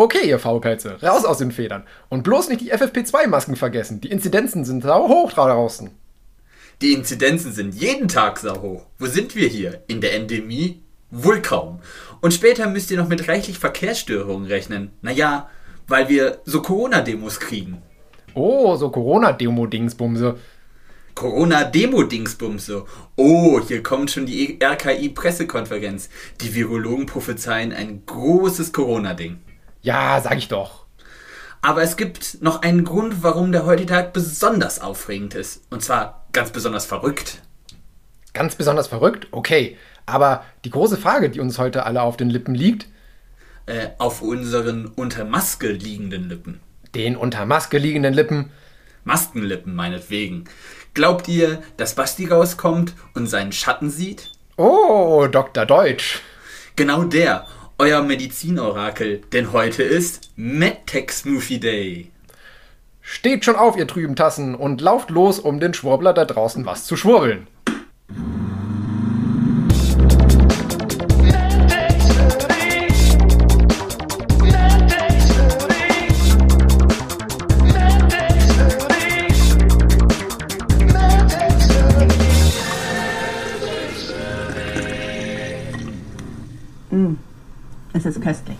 Okay, ihr Faulpelze, raus aus den Federn. Und bloß nicht die FFP2-Masken vergessen. Die Inzidenzen sind sau hoch draußen. Die Inzidenzen sind jeden Tag sau hoch. Wo sind wir hier? In der Endemie? Wohl kaum. Und später müsst ihr noch mit reichlich Verkehrsstörungen rechnen. Naja, weil wir so Corona-Demos kriegen. Oh, so Corona-Demo-Dingsbumse. Corona-Demo-Dingsbumse. Oh, hier kommt schon die RKI-Pressekonferenz. Die Virologen prophezeien ein großes Corona-Ding. Ja, sag ich doch. Aber es gibt noch einen Grund, warum der heutige Tag besonders aufregend ist. Und zwar ganz besonders verrückt. Ganz besonders verrückt? Okay. Aber die große Frage, die uns heute alle auf den Lippen liegt. Äh, auf unseren unter Maske liegenden Lippen. Den unter Maske liegenden Lippen. Maskenlippen meinetwegen. Glaubt ihr, dass Basti rauskommt und seinen Schatten sieht? Oh, Dr. Deutsch. Genau der, euer Medizinorakel, denn heute ist MedTech Smoothie Day. Steht schon auf, ihr trüben Tassen, und lauft los, um den Schwurbler da draußen was zu schwurbeln. Es ist köstlich.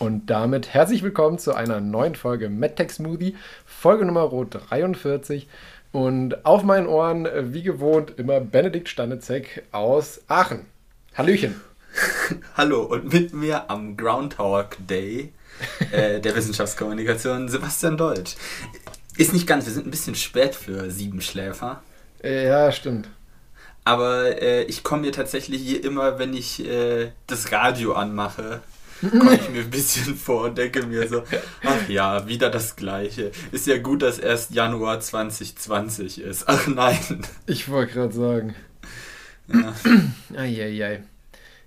Und damit herzlich willkommen zu einer neuen Folge MedTech Smoothie, Folge Nummer 43. Und auf meinen Ohren, wie gewohnt, immer Benedikt Stanezek aus Aachen. Hallöchen. Hallo, und mit mir am Groundhog Day äh, der Wissenschaftskommunikation Sebastian Deutsch. Ist nicht ganz, wir sind ein bisschen spät für Siebenschläfer. Äh, ja, stimmt. Aber äh, ich komme mir tatsächlich hier immer, wenn ich äh, das Radio anmache, komme ich mir ein bisschen vor und denke mir so, ach ja, wieder das Gleiche. Ist ja gut, dass erst Januar 2020 ist. Ach nein. Ich wollte gerade sagen. Ja. Eieiei.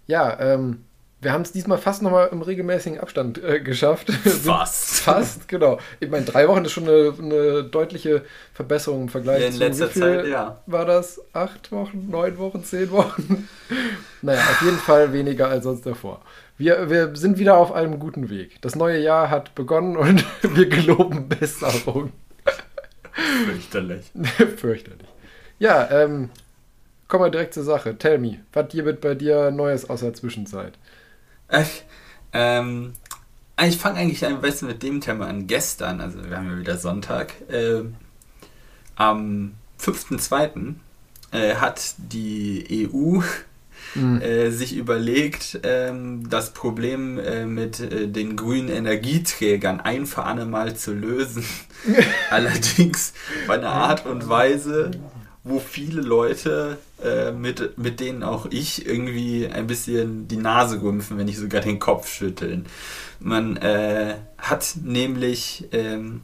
Ja, ähm, wir haben es diesmal fast nochmal im regelmäßigen Abstand äh, geschafft. Fast. fast, genau. Ich meine, drei Wochen ist schon eine, eine deutliche Verbesserung im Vergleich Ja, in zu letzter wie viel Zeit, ja. war das? Acht Wochen, neun Wochen, zehn Wochen? naja, auf jeden Fall weniger als sonst davor. Wir, wir sind wieder auf einem guten Weg. Das neue Jahr hat begonnen und wir geloben Besserung. Fürchterlich. Fürchterlich. Ja, ähm, kommen wir direkt zur Sache. Tell me, was gibt bei dir Neues aus der Zwischenzeit? Ich, ähm, ich fange eigentlich am besten mit dem Thema an. Gestern, also wir haben ja wieder Sonntag, äh, am 5.2. Äh, hat die EU Hm. äh, sich überlegt, ähm, das Problem äh, mit äh, den grünen Energieträgern ein für alle Mal zu lösen. Allerdings bei einer Art und Weise, wo viele Leute, äh, mit, mit denen auch ich irgendwie ein bisschen die Nase rümpfen, wenn nicht sogar den Kopf schütteln. Man äh, hat nämlich, ähm,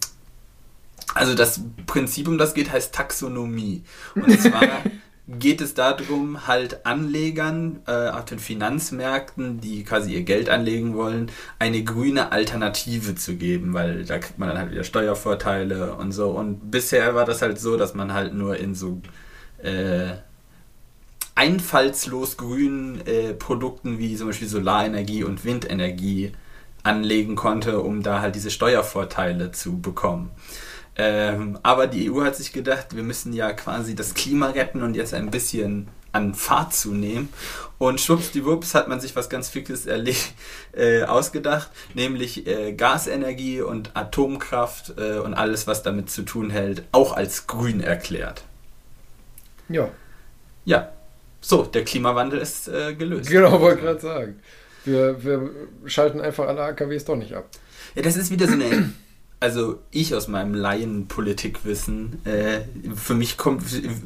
also das Prinzip, um das geht, heißt Taxonomie. Und zwar geht es darum, halt Anlegern äh, auf den Finanzmärkten, die quasi ihr Geld anlegen wollen, eine grüne Alternative zu geben, weil da kriegt man dann halt wieder Steuervorteile und so. Und bisher war das halt so, dass man halt nur in so äh, einfallslos grünen äh, Produkten wie zum Beispiel Solarenergie und Windenergie anlegen konnte, um da halt diese Steuervorteile zu bekommen. Ähm, aber die EU hat sich gedacht, wir müssen ja quasi das Klima retten und jetzt ein bisschen an Fahrt zunehmen. Und schwuppsdiwupps hat man sich was ganz Fixes erle- äh, ausgedacht, nämlich äh, Gasenergie und Atomkraft äh, und alles, was damit zu tun hält, auch als grün erklärt. Ja, Ja, so, der Klimawandel ist äh, gelöst. genau, wollte gerade sagen. Wir, wir schalten einfach alle AKWs doch nicht ab. Ja, das ist wieder so eine. Also ich aus meinem Laienpolitikwissen, äh, für mich kommt,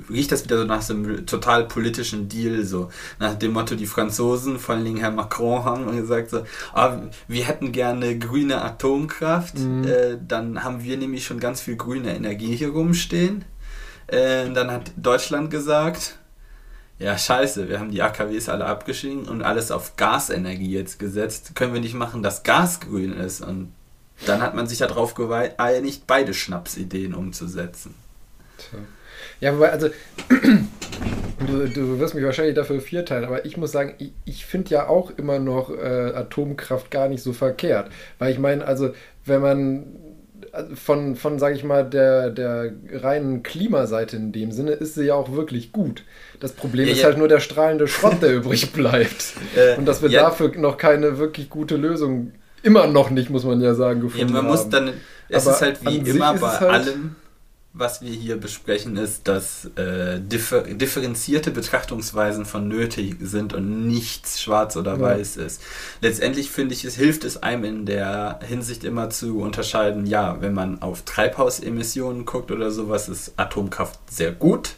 riecht das wieder so nach so einem total politischen Deal, so nach dem Motto, die Franzosen, vor allen Dingen Herr Macron, haben gesagt so, ah, wir hätten gerne grüne Atomkraft, Mhm. äh, dann haben wir nämlich schon ganz viel grüne Energie hier rumstehen. Äh, dann hat Deutschland gesagt, ja, scheiße, wir haben die AKWs alle abgeschrieben und alles auf Gasenergie jetzt gesetzt. Können wir nicht machen, dass Gas grün ist? Und dann hat man sich darauf geeinigt, beide Schnapsideen umzusetzen. Tja. Ja, wobei, also, du, du wirst mich wahrscheinlich dafür vierteilen, aber ich muss sagen, ich, ich finde ja auch immer noch äh, Atomkraft gar nicht so verkehrt. Weil ich meine, also, wenn man also von, von sage ich mal, der, der reinen Klimaseite in dem Sinne ist sie ja auch wirklich gut. Das Problem ja, ist ja. halt nur der strahlende Schrott, der übrig bleibt. Äh, Und dass wir ja. dafür noch keine wirklich gute Lösung, immer noch nicht, muss man ja sagen, gefunden man haben. Muss dann, es Aber ist halt wie immer bei halt allem, was wir hier besprechen, ist, dass äh, differ differenzierte Betrachtungsweisen von nötig sind und nichts schwarz oder ja. weiß ist. Letztendlich finde ich, es hilft es einem in der Hinsicht immer zu unterscheiden, ja, wenn man auf Treibhausemissionen guckt oder sowas, ist Atomkraft sehr gut.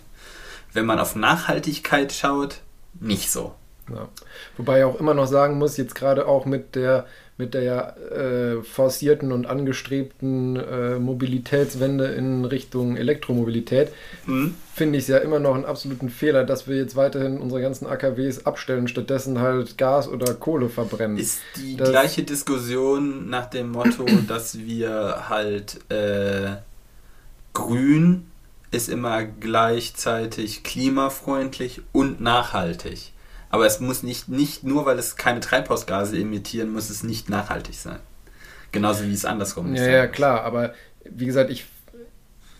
Wenn man auf Nachhaltigkeit schaut, nicht so. Ja. Wobei ich auch immer noch sagen muss, jetzt gerade auch mit der mit der äh, forcierten und angestrebten äh, Mobilitätswende in Richtung Elektromobilität, mhm. finde ich es ja immer noch einen absoluten Fehler, dass wir jetzt weiterhin unsere ganzen AKWs abstellen, stattdessen halt Gas oder Kohle verbrennen. Ist die das, gleiche Diskussion nach dem Motto, dass wir halt äh, grün ist immer gleichzeitig klimafreundlich und nachhaltig. Aber es muss nicht, nicht nur, weil es keine Treibhausgase emittieren, muss es nicht nachhaltig sein. Genauso wie es andersrum ist. Ja, ja, klar, aber wie gesagt, ich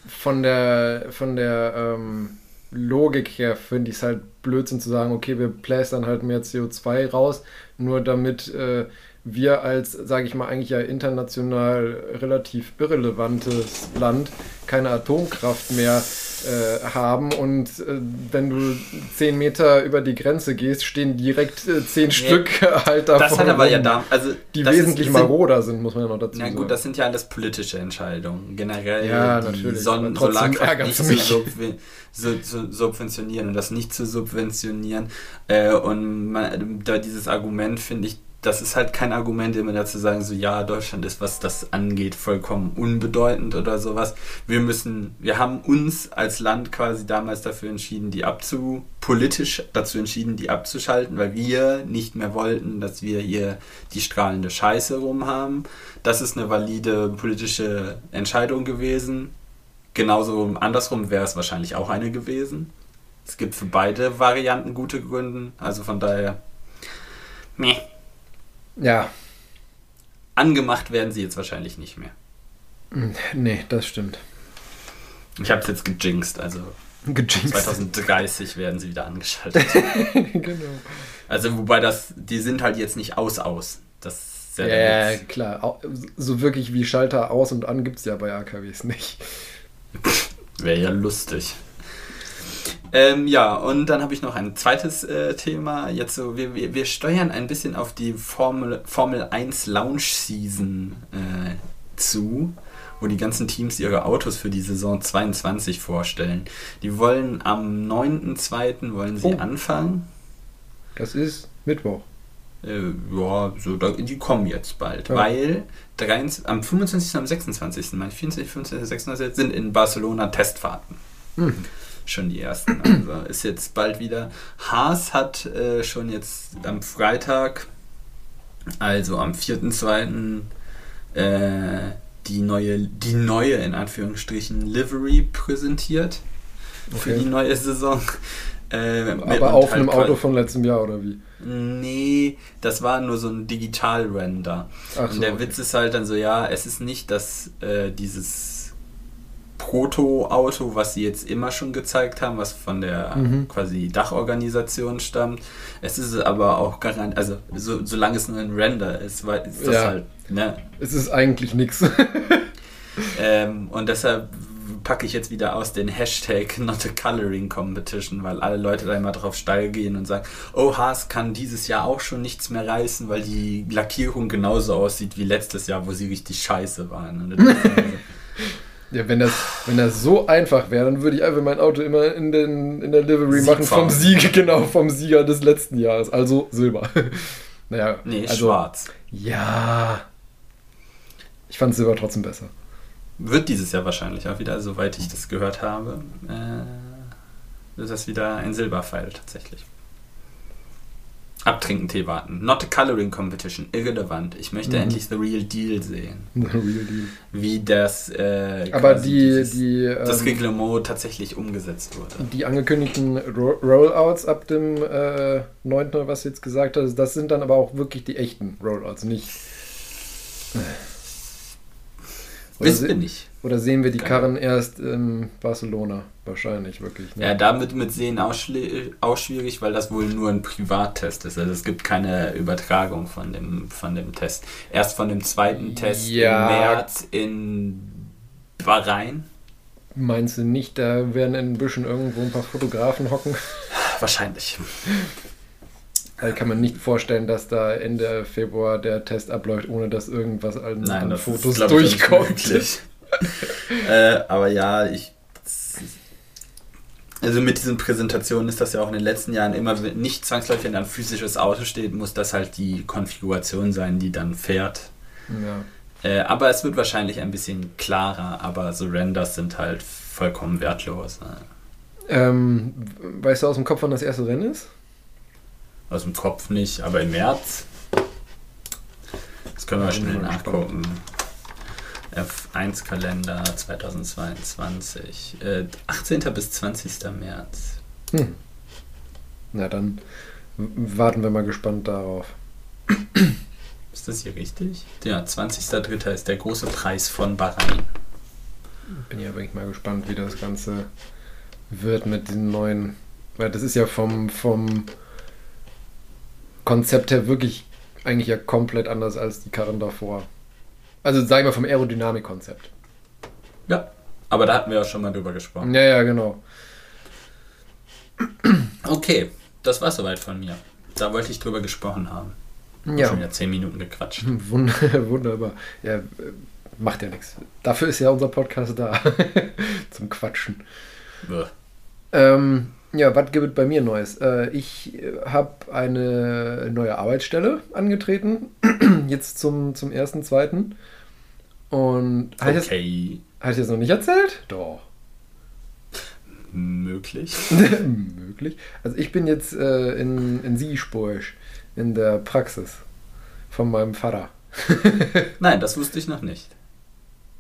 von der von der ähm, Logik her finde ich es halt Blödsinn zu sagen, okay, wir plästern halt mehr CO2 raus, nur damit äh, wir als, sage ich mal, eigentlich ja international relativ irrelevantes Land keine Atomkraft mehr äh, haben und äh, wenn du zehn Meter über die Grenze gehst, stehen direkt äh, zehn nee, Stück halt davon. Das hat aber ja da, also die wesentlich ist, maroder sind, muss man ja noch dazu sagen. Ja gut, das sind ja alles politische Entscheidungen. Generell ja, natürlich. Son Solarkraft nicht zu, subventionieren und das nicht zu subventionieren. Äh, und man, da dieses Argument finde ich das ist halt kein Argument, immer dazu sagen, so ja, Deutschland ist, was das angeht, vollkommen unbedeutend oder sowas. Wir müssen, wir haben uns als Land quasi damals dafür entschieden, die abzu, politisch dazu entschieden, die abzuschalten, weil wir nicht mehr wollten, dass wir hier die strahlende Scheiße rum haben. Das ist eine valide politische Entscheidung gewesen. Genauso andersrum wäre es wahrscheinlich auch eine gewesen. Es gibt für beide Varianten gute Gründe, also von daher. Meh. Ja. Angemacht werden sie jetzt wahrscheinlich nicht mehr. Hm, nee, das stimmt. Ich habe es jetzt gejinxt, also gejinxt. 2030 werden sie wieder angeschaltet. genau. Also wobei das, die sind halt jetzt nicht aus aus. Das ja, ja klar. So wirklich wie Schalter aus und an gibt es ja bei AKWs nicht. Wäre ja lustig. Ähm, ja, und dann habe ich noch ein zweites äh, Thema. Jetzt so, wir, wir, wir, steuern ein bisschen auf die Formel, Formel 1 Launch Season äh, zu, wo die ganzen Teams ihre Autos für die Saison 22 vorstellen. Die wollen am 9.2. wollen sie oh. anfangen. Das ist Mittwoch. Äh, ja, so, da, die kommen jetzt bald, ja. weil 23, am 25. und am 26. Mein 24, 25, 26 sind in Barcelona Testfahrten. Mhm schon die ersten. Also ist jetzt bald wieder. Haas hat äh, schon jetzt am Freitag, also am 4.2., äh, die neue, die neue in Anführungsstrichen Livery präsentiert okay. für die neue Saison. Äh, Aber auf halt einem Auto von letztem Jahr oder wie? Nee, das war nur so ein Digital-Render. So, Und der okay. Witz ist halt dann so, ja, es ist nicht, dass äh, dieses Proto-Auto, was sie jetzt immer schon gezeigt haben, was von der mhm. quasi Dachorganisation stammt. Es ist aber auch garant, also so, solange es nur ein Render ist, weil ist das ja. halt, ne? Es ist eigentlich nichts. ähm, und deshalb packe ich jetzt wieder aus den Hashtag Not a Coloring Competition, weil alle Leute da immer drauf steil gehen und sagen, oh, Haas kann dieses Jahr auch schon nichts mehr reißen, weil die Lackierung genauso aussieht wie letztes Jahr, wo sie richtig scheiße waren. Ja, wenn das, wenn das so einfach wäre, dann würde ich einfach mein Auto immer in, den, in der Livery Sieg machen vom Sieg, genau, vom Sieger des letzten Jahres. Also Silber. naja. Nee, also, schwarz. Ja. Ich fand Silber trotzdem besser. Wird dieses Jahr wahrscheinlich auch wieder, soweit ich das gehört habe, äh, wird das wieder ein Silberpfeil tatsächlich. Abtrinken Tee warten. Not a coloring competition. Irrelevant. Ich möchte Mhm. endlich the real deal sehen. The real deal. Wie das, äh, Aber die, dieses- die, das ähm, Reglement tatsächlich umgesetzt wurde. die angekündigten Ro Rollouts ab dem äh, 9., oder was du jetzt gesagt hast, das sind dann aber auch wirklich die echten Rollouts, nicht. Oder, se ihr nicht. oder sehen wir die Karren erst in Barcelona? Wahrscheinlich, wirklich. ne? Ja, damit mit sehen auch, auch schwierig, weil das wohl nur ein Privattest ist. Also es gibt keine Übertragung von dem, von dem Test. Erst von dem zweiten Test Ja. im März in Bahrain. Meinst du nicht, da werden in ein bisschen irgendwo ein paar Fotografen hocken? Wahrscheinlich. Da kann man nicht vorstellen, dass da Ende Februar der Test abläuft, ohne dass irgendwas an, Nein, an Fotos ist, ich, durchkommt. unmöglich. äh, aber ja, ich. Also mit diesen Präsentationen ist das ja auch in den letzten Jahren immer, wenn nicht zwangsläufig, wenn ein physisches Auto steht, muss das halt die Konfiguration sein, die dann fährt. Ja. Äh, aber es wird wahrscheinlich ein bisschen klarer, aber so Renders sind halt vollkommen wertlos. Ne? Ähm, weißt du aus dem Kopf, wann das erste Rennen ist? Aus dem Kopf nicht, aber im März. Das können wir Ja, schnell nachgucken. F1-Kalender 2022. Äh, 18. bis 20. März. Hm. Na dann warten wir mal gespannt darauf. Ist das hier richtig? Ja, 20.03. ist der große Preis von Bahrain. Bin ja wirklich mal gespannt, wie das Ganze wird mit den neuen. Weil das ist ja vom, vom Konzept her wirklich eigentlich ja komplett anders als die Karren davor. Also sagen wir vom Aerodynamik-Konzept. Ja, aber da hatten wir auch schon mal drüber gesprochen. Ja, ja, genau. Okay, das war soweit von mir. Da wollte ich drüber gesprochen haben. Hab Ja. Schon wieder 10 Minuten gequatscht. Wund wunderbar. Ja, äh, macht ja nichts. Dafür ist ja unser Podcast da. Zum Quatschen. Ähm, ja, was gibt es bei mir Neues? Äh, ich habe eine neue Arbeitsstelle angetreten. Jetzt zum, zum ersten, zweiten. Und habe ich, Okay, hab ich das noch nicht erzählt? Doch. möglich. Möglich. Also ich bin jetzt äh, in, in Siegburg in der Praxis von meinem Vater. Nein, das wusste ich noch nicht.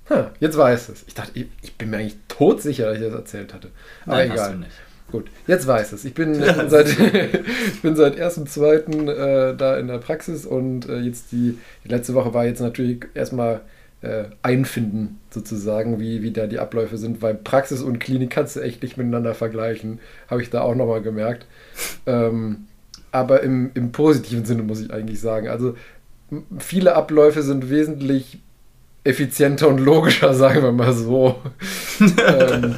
Ha, jetzt weiß es. Ich dachte, ich, ich bin mir eigentlich todsicher, dass ich das erzählt hatte. Aber Nein, hast egal. du nicht. Gut, jetzt weiß es. Ich bin Ja. seit ich bin seit 1.2. Äh, da in der Praxis und äh, jetzt die, die letzte Woche war jetzt natürlich erstmal äh, einfinden, sozusagen, wie, wie da die Abläufe sind, weil Praxis und Klinik kannst du echt nicht miteinander vergleichen. Habe ich da auch nochmal gemerkt. Ähm, aber im, im positiven Sinne muss ich eigentlich sagen. Also viele Abläufe sind wesentlich effizienter und logischer, sagen wir mal so. ähm,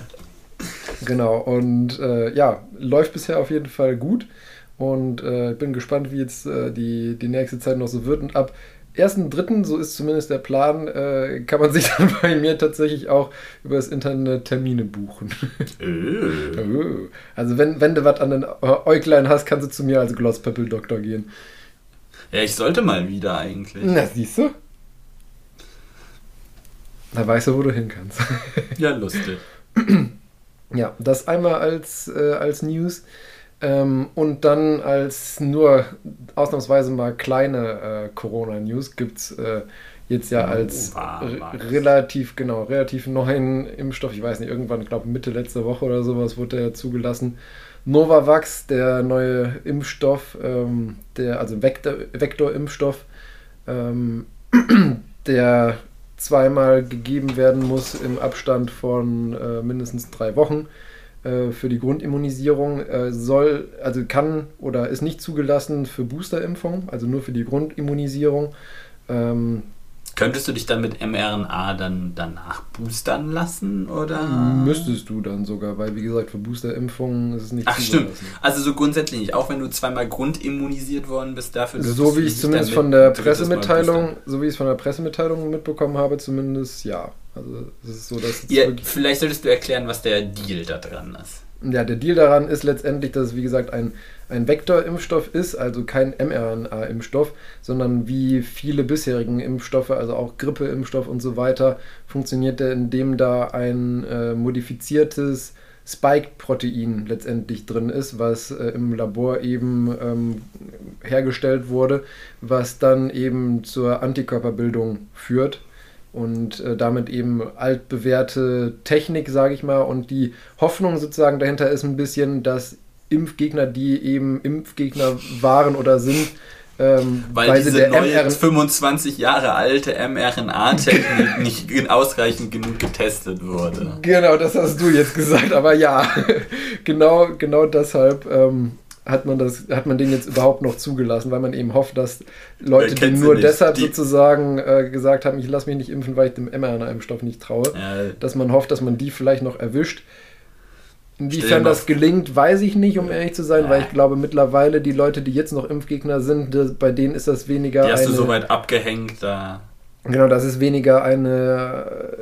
genau, und äh, ja, läuft bisher auf jeden Fall gut. Und äh, bin gespannt, wie jetzt äh, die, die nächste Zeit noch so wird. Und ab 1.3., so ist zumindest der Plan, äh, kann man sich dann bei mir tatsächlich auch über das Internet Termine buchen. Äh. Oh. also wenn, wenn du was an den Äuglein hast, kannst du zu mir als Glosspöppel-Doktor gehen. Ja, ich sollte mal wieder eigentlich. Na, siehst du? Da weißt du, wo du hin kannst. Ja, lustig. Ja, das einmal als, äh, als News. Ähm, und dann als nur ausnahmsweise mal kleine äh, Corona-News gibt es äh, jetzt ja Oh, als das. relativ, genau, relativ neuen Impfstoff, ich weiß nicht, irgendwann, ich glaube Mitte letzte Woche oder sowas wurde der zugelassen. Novavax, der neue Impfstoff, ähm, der, also Vektor, Vektor-Impfstoff, ähm, der zweimal gegeben werden muss im Abstand von äh, mindestens drei Wochen äh, für die Grundimmunisierung, äh, soll, also kann oder ist nicht zugelassen für Boosterimpfung, also nur für die Grundimmunisierung. Ähm, Könntest du dich dann mit mRNA dann danach boostern lassen oder? Müsstest du dann sogar, weil wie gesagt, für Boosterimpfungen ist es nicht Ach stimmt. Also so grundsätzlich nicht. Auch wenn du zweimal grundimmunisiert worden bist, dafür. So wie ich zumindest von der Pressemitteilung, so wie ich es von der Pressemitteilung mitbekommen habe, zumindest ja. Also es ist so, dass Ja, vielleicht solltest du erklären, was der Deal da dran ist. Ja, der Deal daran ist letztendlich, dass es wie gesagt ein, ein Vektorimpfstoff ist, also kein mRNA-Impfstoff, sondern wie viele bisherigen Impfstoffe, also auch Grippeimpfstoff und so weiter, funktioniert der, indem da ein äh, modifiziertes Spike-Protein letztendlich drin ist, was äh, im Labor eben ähm, hergestellt wurde, was dann eben zur Antikörperbildung führt und äh, damit eben altbewährte Technik, sage ich mal. Und die Hoffnung sozusagen dahinter ist ein bisschen, dass Impfgegner, die eben Impfgegner waren oder sind, ähm, weil, weil diese neue 25 Jahre alte mRNA-Technik nicht ausreichend genug getestet wurde. Genau, das hast du jetzt gesagt, aber ja, genau, genau deshalb ähm, hat man das, hat man den jetzt überhaupt noch zugelassen, weil man eben hofft, dass Leute, die nur deshalb die sozusagen äh, gesagt haben, ich lasse mich nicht impfen, weil ich dem mRNA-Impfstoff nicht traue, ja. dass man hofft, dass man die vielleicht noch erwischt. Inwiefern das gelingt, weiß ich nicht, um ehrlich zu sein, weil ich glaube mittlerweile die Leute, die jetzt noch Impfgegner sind, bei denen ist das weniger. Die hast eine, du so weit abgehängt da. Genau, das ist weniger eine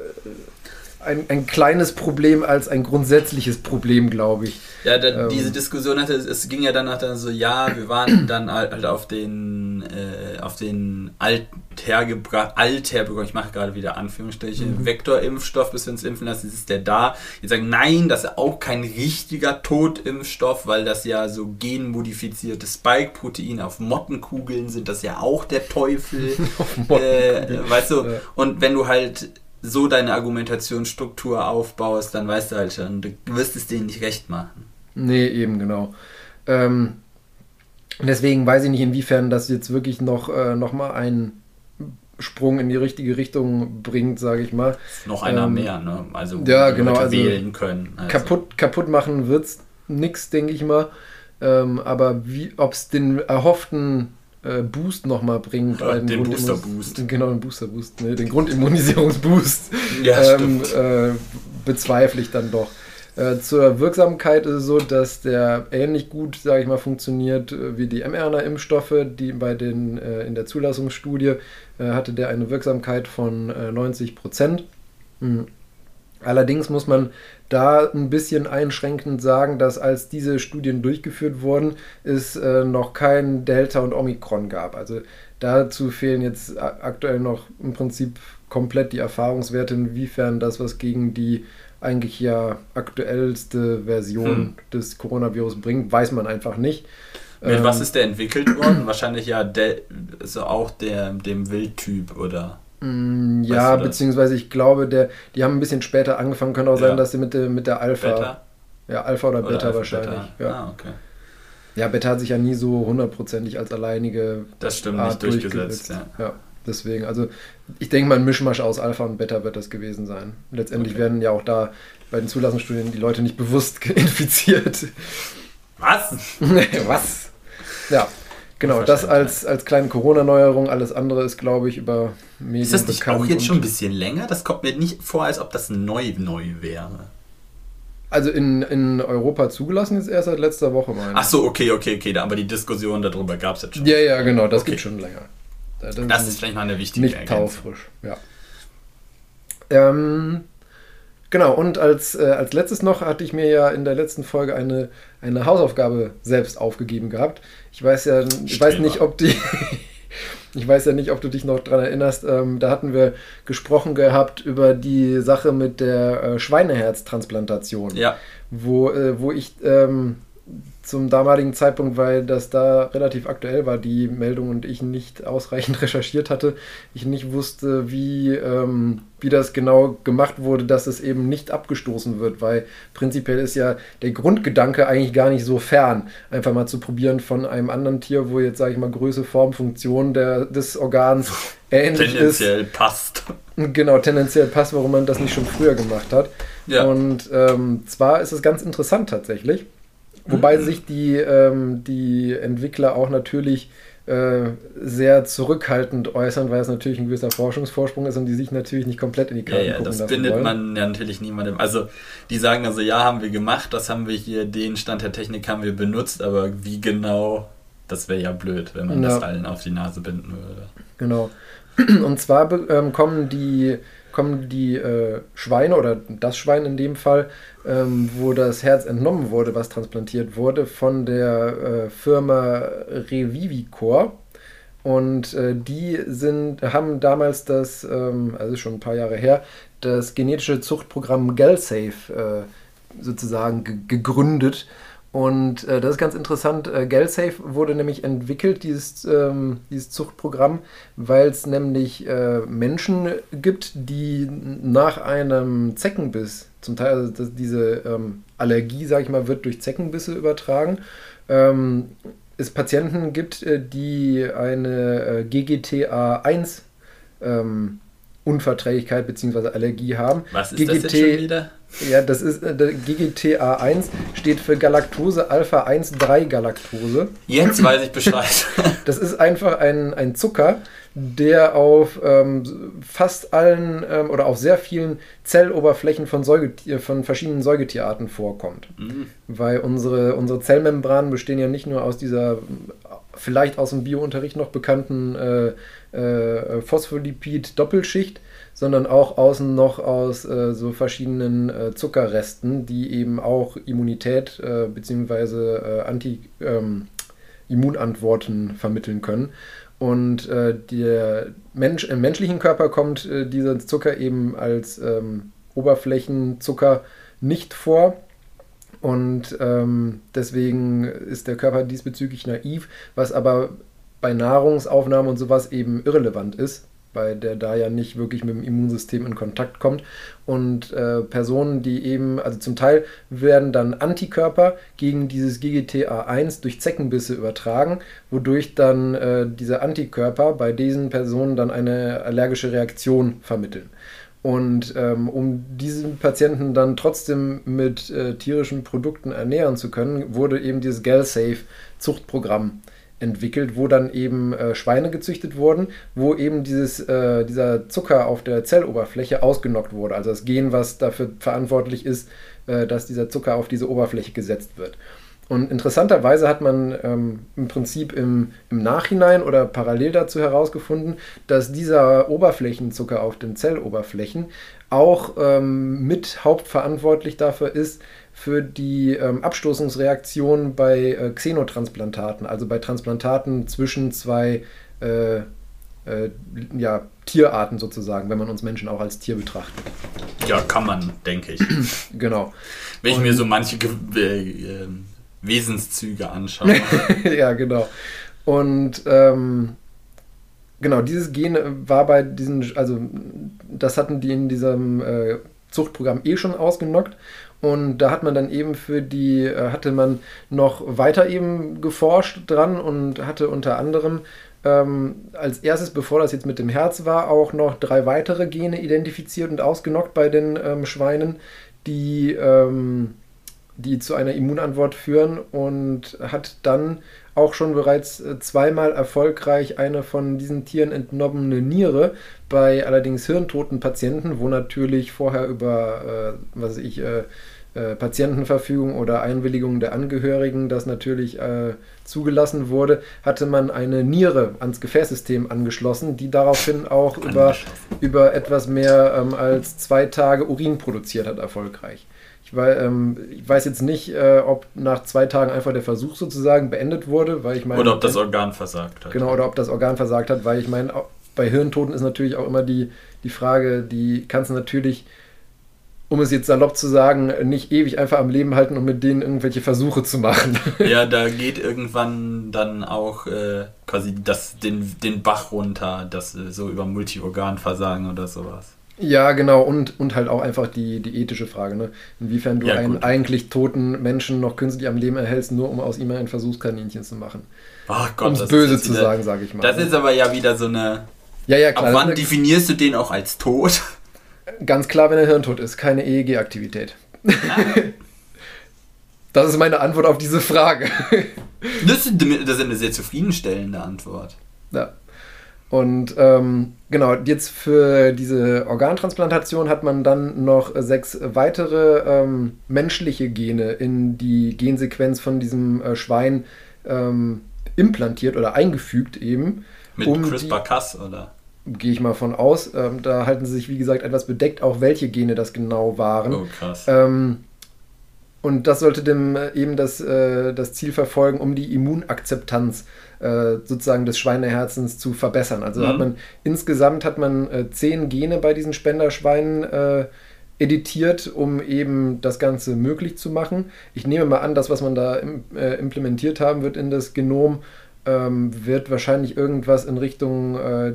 ein, ein kleines Problem als ein grundsätzliches Problem, glaube ich. Ja, da, ähm, diese Diskussion hatte, es ging ja danach dann so, ja, wir waren dann halt auf den, äh, auf den althergebracht, althergebracht, ich mache gerade wieder Anführungsstriche, mhm. Vektorimpfstoff, bis wir uns impfen lassen, ist der da. Jetzt sagen, nein, das ist auch kein richtiger Totimpfstoff, weil das ja so genmodifizierte Spike-Proteine auf Mottenkugeln sind, das ja auch der Teufel. äh, weißt du, ja. und wenn du halt so deine Argumentationsstruktur aufbaust, dann weißt du halt schon, du wirst es denen nicht recht machen. Nee, eben genau. Ähm, deswegen weiß ich nicht, inwiefern das jetzt wirklich noch, äh, noch mal einen Sprung in die richtige Richtung bringt, sage ich mal. Noch einer ähm, mehr, ne? Also ja, genau, also wählen können. Also. Kaputt, kaputt machen wird es nichts, denke ich mal. Ähm, aber ob es den erhofften äh, Boost nochmal bringt. Ja, den Booster Boost. Genau, den Booster Boost, ne, den Grundimmunisierungsboost. ja, ähm, äh, bezweifle ich dann doch. Äh, zur Wirksamkeit ist es so, dass der ähnlich gut, sage ich mal, funktioniert äh, wie die mRNA-Impfstoffe, die bei den äh, in der Zulassungsstudie hatte der eine Wirksamkeit von 90 Prozent. Mhm. Allerdings muss man da ein bisschen einschränkend sagen, dass als diese Studien durchgeführt wurden, es äh, noch kein Delta und Omikron gab. Also dazu fehlen jetzt aktuell noch im Prinzip komplett die Erfahrungswerte, inwiefern das was gegen die eigentlich ja aktuellste Version hm. des Coronavirus bringt, weiß man einfach nicht. Mit ähm, was ist der entwickelt worden? Wahrscheinlich ja der, also auch der, dem Wildtyp, oder? Mm, ja, beziehungsweise ich glaube, der, die haben ein bisschen später angefangen, könnte auch ja. sein, dass sie mit, der, mit der Alpha. Beta? Ja, Alpha oder, oder Beta Alpha, wahrscheinlich. Beta. Ja. Ah, okay. Ja, Beta hat sich ja nie so hundertprozentig als alleinige. Das stimmt, Art nicht durchgesetzt. Ja. ja, deswegen. Also, ich denke mal, ein Mischmasch aus Alpha und Beta wird das gewesen sein. Letztendlich okay. werden ja auch da bei den Zulassungsstudien die Leute nicht bewusst infiziert. Was? Was? Ja. Genau, das als, als kleine Corona-Neuerung. Alles andere ist, glaube ich, über Medien Ist das nicht auch jetzt schon ein bisschen länger? Das kommt mir nicht vor, als ob das neu neu wäre. Also in, in Europa zugelassen ist erst seit letzter Woche, meine ich. Ach so, okay, okay, okay. Aber die Diskussion darüber gab es jetzt schon. Ja, ja, genau. Das okay. gibt schon länger. Das, das ist vielleicht mal eine wichtige Nicht taufrisch, ja. Ähm, Genau, und als, äh, als letztes noch hatte ich mir ja in der letzten Folge eine, eine Hausaufgabe selbst aufgegeben gehabt. Ich weiß ja, ich weiß nicht, ob die. ich weiß ja nicht, ob du dich noch daran erinnerst. Ähm, da hatten wir gesprochen gehabt über die Sache mit der äh, Schweineherztransplantation. Ja. Wo, äh, wo ich ähm, zum damaligen Zeitpunkt, weil das da relativ aktuell war, die Meldung und ich nicht ausreichend recherchiert hatte, ich nicht wusste, wie, ähm, wie das genau gemacht wurde, dass es eben nicht abgestoßen wird, weil prinzipiell ist ja der Grundgedanke eigentlich gar nicht so fern, einfach mal zu probieren von einem anderen Tier, wo jetzt, sage ich mal, Größe, Form, Funktion der, des Organs ähnlich tendenziell ist. Tendenziell passt. Genau, tendenziell passt, warum man das nicht schon früher gemacht hat. Ja. Und ähm, zwar ist es ganz interessant tatsächlich Wobei sich die, ähm, die Entwickler auch natürlich äh, sehr zurückhaltend äußern, weil es natürlich ein gewisser Forschungsvorsprung ist und die sich natürlich nicht komplett in die Karten ja, ja, Das bindet wollen. man ja natürlich niemandem. Also die sagen also, ja, haben wir gemacht, das haben wir hier, den Stand der Technik haben wir benutzt, aber wie genau, das wäre ja blöd, wenn man ja. das allen auf die Nase binden würde. Genau. Und zwar ähm, kommen die kommen die äh, Schweine oder das Schwein in dem Fall, ähm, wo das Herz entnommen wurde, was transplantiert wurde, von der äh, Firma Revivicor. Und äh, die sind, haben damals das, ähm, also schon ein paar Jahre her, das genetische Zuchtprogramm GelSafe sozusagen gegründet. Und äh, das ist ganz interessant. Äh, GelSafe wurde nämlich entwickelt, dieses, ähm, dieses Zuchtprogramm, weil es nämlich äh, Menschen gibt, die nach einem Zeckenbiss, zum Teil also diese ähm, Allergie, sage ich mal, wird durch Zeckenbisse übertragen, ähm, es Patienten gibt, äh, die eine äh, GGTA1 ähm, Unverträglichkeit bzw. Allergie haben. Was ist GGT, das jetzt schon wieder? Ja, das ist äh, GGTA1 steht für Galaktose Alpha 1 3 Galaktose. Jetzt weiß ich Bescheid. das ist einfach ein, ein Zucker, der auf ähm, fast allen ähm, oder auf sehr vielen Zelloberflächen von, Säugetier, von verschiedenen Säugetierarten vorkommt. Mhm. Weil unsere, unsere Zellmembranen bestehen ja nicht nur aus dieser vielleicht aus dem Biounterricht noch bekannten äh, äh, Phospholipid-Doppelschicht, sondern auch außen noch aus äh, so verschiedenen äh, Zuckerresten, die eben auch Immunität äh, bzw. Äh, Anti-Immunantworten ähm, vermitteln können. Und äh, der Mensch, im menschlichen Körper kommt dieser Zucker eben als ähm, Oberflächenzucker nicht vor. Und ähm, deswegen ist der Körper diesbezüglich naiv, was aber bei Nahrungsaufnahme und sowas eben irrelevant ist, weil der da ja nicht wirklich mit dem Immunsystem in Kontakt kommt. Und äh, Personen, die eben, also zum Teil werden dann Antikörper gegen dieses GGTA1 durch Zeckenbisse übertragen, wodurch dann äh, diese Antikörper bei diesen Personen dann eine allergische Reaktion vermitteln. Und ähm, um diesen Patienten dann trotzdem mit äh, tierischen Produkten ernähren zu können, wurde eben dieses GalSafe-Zuchtprogramm äh, entwickelt, wo dann eben äh, Schweine gezüchtet wurden, wo eben dieses, äh, dieser Zucker auf der Zelloberfläche ausgenockt wurde. Also das Gen, was dafür verantwortlich ist, äh, dass dieser Zucker auf diese Oberfläche gesetzt wird. Und interessanterweise hat man ähm, im Prinzip im, im Nachhinein oder parallel dazu herausgefunden, dass dieser Oberflächenzucker auf den Zelloberflächen auch ähm, mit hauptverantwortlich dafür ist, für die ähm, Abstoßungsreaktion bei äh, Xenotransplantaten, also bei Transplantaten zwischen zwei äh, äh, ja, Tierarten sozusagen, wenn man uns Menschen auch als Tier betrachtet. Ja, kann man, denke ich. genau. Wenn ich Und, mir so manche äh, ähm, Wesenszüge anschaue. ja, genau. Und ähm, genau, dieses Gen war bei diesen, also das hatten die in diesem äh, Zuchtprogramm eh schon ausgenockt und da hat man dann eben für die, äh, hatte man noch weiter eben geforscht dran und hatte unter anderem ähm, als erstes, bevor das jetzt mit dem Herz war, auch noch drei weitere Gene identifiziert und ausgenockt bei den ähm, Schweinen, die, ähm, die zu einer Immunantwort führen und hat dann auch schon bereits äh, zweimal erfolgreich eine von diesen Tieren entnommene Niere bei allerdings hirntoten Patienten, wo natürlich vorher über, äh, was ich, äh, äh, Patientenverfügung oder Einwilligung der Angehörigen, das natürlich äh, zugelassen wurde, hatte man eine Niere ans Gefäßsystem angeschlossen, die daraufhin auch über, über etwas mehr ähm, als zwei Tage Urin produziert hat, erfolgreich. Ich, weiß, ähm, ich weiß jetzt nicht, äh, ob nach zwei Tagen einfach der Versuch sozusagen beendet wurde, weil ich meine. Oder ob das Organ versagt hat. Genau, oder ob das Organ versagt hat, weil ich meine, bei Hirntoten ist natürlich auch immer die, die Frage, die kannst du natürlich, um es jetzt salopp zu sagen, nicht ewig einfach am Leben halten und mit denen irgendwelche Versuche zu machen. Ja, da geht irgendwann dann auch äh, quasi das, den, den Bach runter, das äh, so über Multiorganversagen oder sowas. Ja, genau, und, und halt auch einfach die, die ethische Frage, ne? Inwiefern du ja, einen eigentlich toten Menschen noch künstlich am Leben erhältst, nur um aus ihm ein Versuchskaninchen zu machen. Ach Gott, um es böse zu wieder, sagen, sage ich mal. Das ne? ist aber ja wieder so eine. Ja, ja, klar. Ab wann definierst du den auch als tot? Ganz klar, wenn er hirntot ist, keine EEG-Aktivität. Ah. Das ist meine Antwort auf diese Frage. Das ist eine sehr zufriedenstellende Antwort. Ja. Und ähm, genau, jetzt für diese Organtransplantation hat man dann noch sechs weitere ähm, menschliche Gene in die Gensequenz von diesem äh, Schwein ähm, implantiert oder eingefügt eben. Mit um CRISPR-Cas oder? Gehe ich mal von aus. Ähm, da halten sie sich, wie gesagt, etwas bedeckt, auch welche Gene das genau waren. Oh, krass. Ähm, und das sollte dem äh, eben das, äh, das Ziel verfolgen, um die Immunakzeptanz äh, sozusagen des Schweineherzens zu verbessern. Also mhm. hat man insgesamt hat man äh, zehn Gene bei diesen Spenderschweinen äh, editiert, um eben das Ganze möglich zu machen. Ich nehme mal an, das, was man da im, äh, implementiert haben wird in das Genom, ähm, wird wahrscheinlich irgendwas in Richtung äh,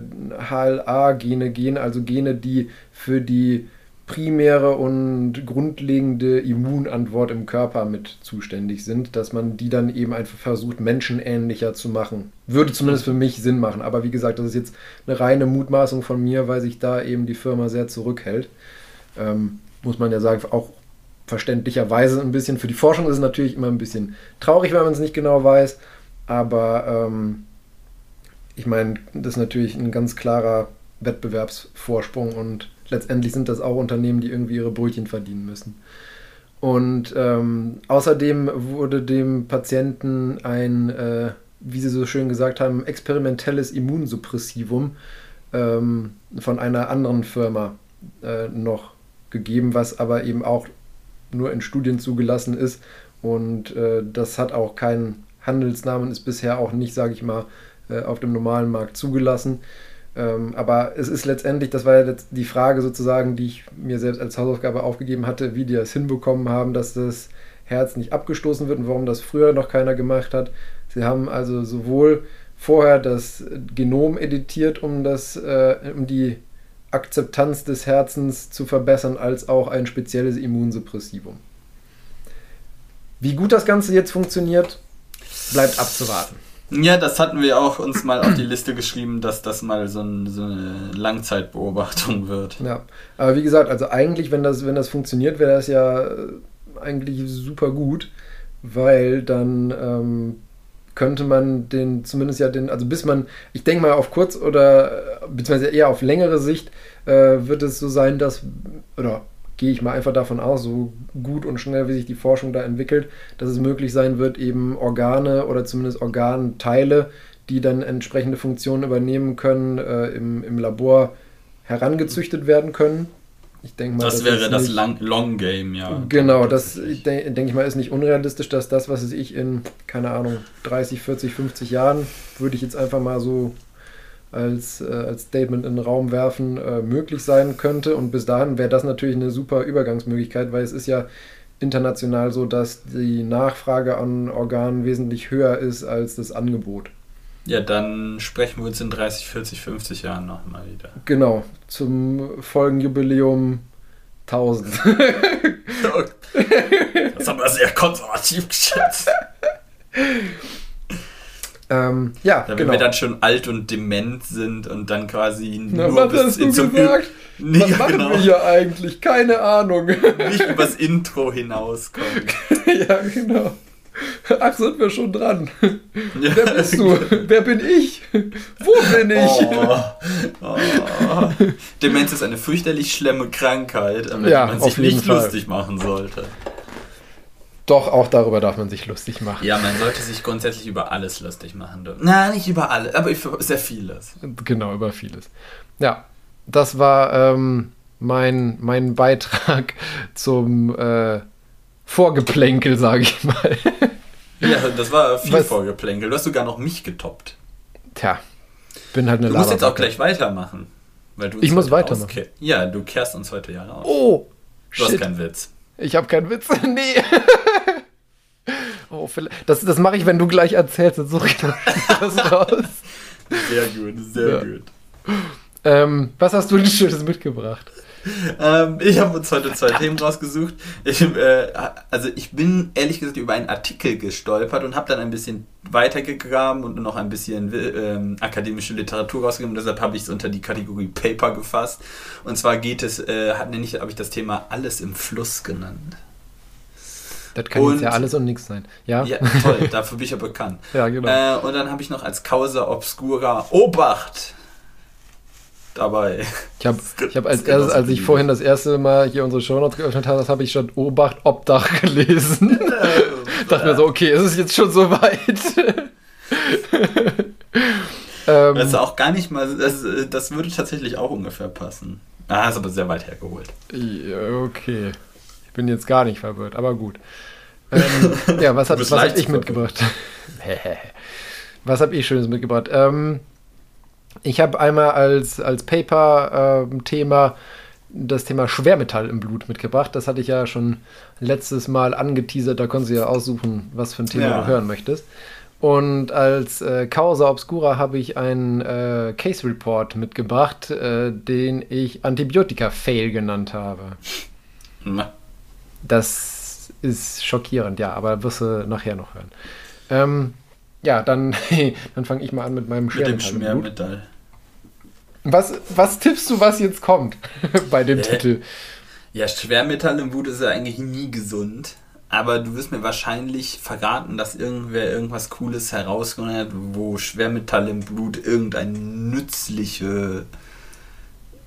HLA-Gene gehen, also Gene, die für die primäre und grundlegende Immunantwort im Körper mit zuständig sind, dass man die dann eben einfach versucht, menschenähnlicher zu machen. Würde zumindest für mich Sinn machen. Aber wie gesagt, das ist jetzt eine reine Mutmaßung von mir, weil sich da eben die Firma sehr zurückhält. Ähm, muss man ja sagen, auch verständlicherweise ein bisschen. Für die Forschung ist es natürlich immer ein bisschen traurig, wenn man es nicht genau weiß. Aber ähm, ich meine, das ist natürlich ein ganz klarer Wettbewerbsvorsprung und letztendlich sind das auch Unternehmen, die irgendwie ihre Brötchen verdienen müssen. Und ähm, außerdem wurde dem Patienten ein, äh, wie Sie so schön gesagt haben, experimentelles Immunsuppressivum ähm, von einer anderen Firma äh, noch gegeben, was aber eben auch nur in Studien zugelassen ist. Und äh, das hat auch keinen Handelsnamen, ist bisher auch nicht, sage ich mal, äh, auf dem normalen Markt zugelassen. Ähm, aber es ist letztendlich, das war ja die Frage sozusagen, die ich mir selbst als Hausaufgabe aufgegeben hatte, wie die das hinbekommen haben, dass das Herz nicht abgestoßen wird und warum das früher noch keiner gemacht hat. Sie haben also sowohl vorher das Genom editiert, um, das, äh, um die Akzeptanz des Herzens zu verbessern, als auch ein spezielles Immunsuppressivum. Wie gut das Ganze jetzt funktioniert, bleibt abzuwarten. Ja, das hatten wir auch uns mal auf die Liste geschrieben, dass das mal so, ein, so, eine Langzeitbeobachtung wird. Ja, aber wie gesagt, also eigentlich, wenn das, wenn das funktioniert, wäre das ja äh, eigentlich super gut, weil dann ähm, könnte man den zumindest ja den, also bis man, ich denke mal auf kurz oder äh, beziehungsweise eher auf längere Sicht äh, wird es so sein, dass, oder gehe ich mal einfach davon aus, so gut und schnell wie sich die Forschung da entwickelt, dass es möglich sein wird, eben Organe oder zumindest Organteile, die dann entsprechende Funktionen übernehmen können, äh, im, im Labor herangezüchtet werden können. Ich denke mal, das, das wäre das nicht, Long Game, ja. Genau, das denke denk ich mal ist nicht unrealistisch, dass das, was ich in, keine Ahnung, 30, 40, 50 Jahren, würde ich jetzt einfach mal so als, äh, als Statement in den Raum werfen, äh, möglich sein könnte. Und bis dahin wäre das natürlich eine super Übergangsmöglichkeit, weil es ist ja international so, dass die Nachfrage an Organen wesentlich höher ist als das Angebot. Ja, dann sprechen wir uns in 30, 40, 50 Jahren nochmal wieder. Genau, zum Folgenjubiläum 1000. das haben wir sehr konservativ geschätzt. Ähm, ja, Wenn genau. wir dann schon alt und dement sind und dann quasi Na, nur was bis hast du gesagt? Nee, was machen genau. wir hier eigentlich? Keine Ahnung. Nicht übers Intro hinauskommen. ja, genau. Ach, sind wir schon dran. Ja. Wer bist du? Wer bin ich? Wo bin ich? Oh, oh. Demenz ist eine fürchterlich schlimme Krankheit, ja, der man sich nicht Fall. lustig machen sollte. Doch, auch darüber darf man sich lustig machen. Ja, man sollte sich grundsätzlich über alles lustig machen. Nein, nicht über alles, aber über sehr vieles. Genau, über vieles. Ja, das war ähm, mein, mein Beitrag zum äh, Vorgeplänkel, sage ich mal. ja, das war viel Was? Vorgeplänkel. Du hast sogar noch mich getoppt. Tja, bin halt eine Du musst jetzt auch gleich weitermachen. Weil du ich muss weitermachen. Ja, du kehrst uns heute ja raus. Oh, Du shit. hast keinen Witz. Ich habe keinen Witz. nee. Oh, das, das mache ich, wenn du gleich erzählst. Dann suche ich das raus. Sehr gut, sehr ja. gut. Ähm, was hast du denn Schönes mitgebracht? Ähm, ich habe uns heute zwei Themen rausgesucht. Ich, äh, also ich bin ehrlich gesagt über einen Artikel gestolpert und habe dann ein bisschen weitergegraben und noch ein bisschen ähm, akademische Literatur rausgegeben. Deshalb habe ich es unter die Kategorie Paper gefasst. Und zwar geht es, äh, hat nämlich, habe ich das Thema Alles im Fluss genannt. Das kann und, jetzt ja alles und nichts sein. Ja, ja toll, dafür bin ich ja bekannt. ja, genau. Äh, und dann habe ich noch als Causa Obscura Obacht dabei. Ich habe hab als erstes, als ich vorhin das erste Mal hier unsere Shownotes geöffnet habe, habe ich statt Obacht Obdach gelesen. Dachte mir so, okay, ist es jetzt schon so weit? ähm, das ist auch gar nicht mal, das, das würde tatsächlich auch ungefähr passen. Ah, ist aber sehr weit hergeholt. Okay. Ich bin jetzt gar nicht verwirrt, aber gut. Ähm, ja, was, hat, was habe ich mitgebracht? was habe ich Schönes mitgebracht? Ähm, ich habe einmal als, als Paper-Thema das Thema Schwermetall im Blut mitgebracht. Das hatte ich ja schon letztes Mal angeteasert. Da konntest du ja aussuchen, was für ein Thema ja. du hören möchtest. Und als äh, Causa Obscura habe ich einen äh, Case Report mitgebracht, äh, den ich Antibiotika-Fail genannt habe. Na. Das ist schockierend, ja, aber wirst du nachher noch hören. Ähm, ja, dann, dann fange ich mal an mit meinem Schwermetall. Mit dem Schwermetall. Was, was tippst du, was jetzt kommt bei dem äh, Titel? Ja, Schwermetall im Blut ist ja eigentlich nie gesund. Aber du wirst mir wahrscheinlich verraten, dass irgendwer irgendwas Cooles herausgefunden hat, wo Schwermetall im Blut irgendeine nützliche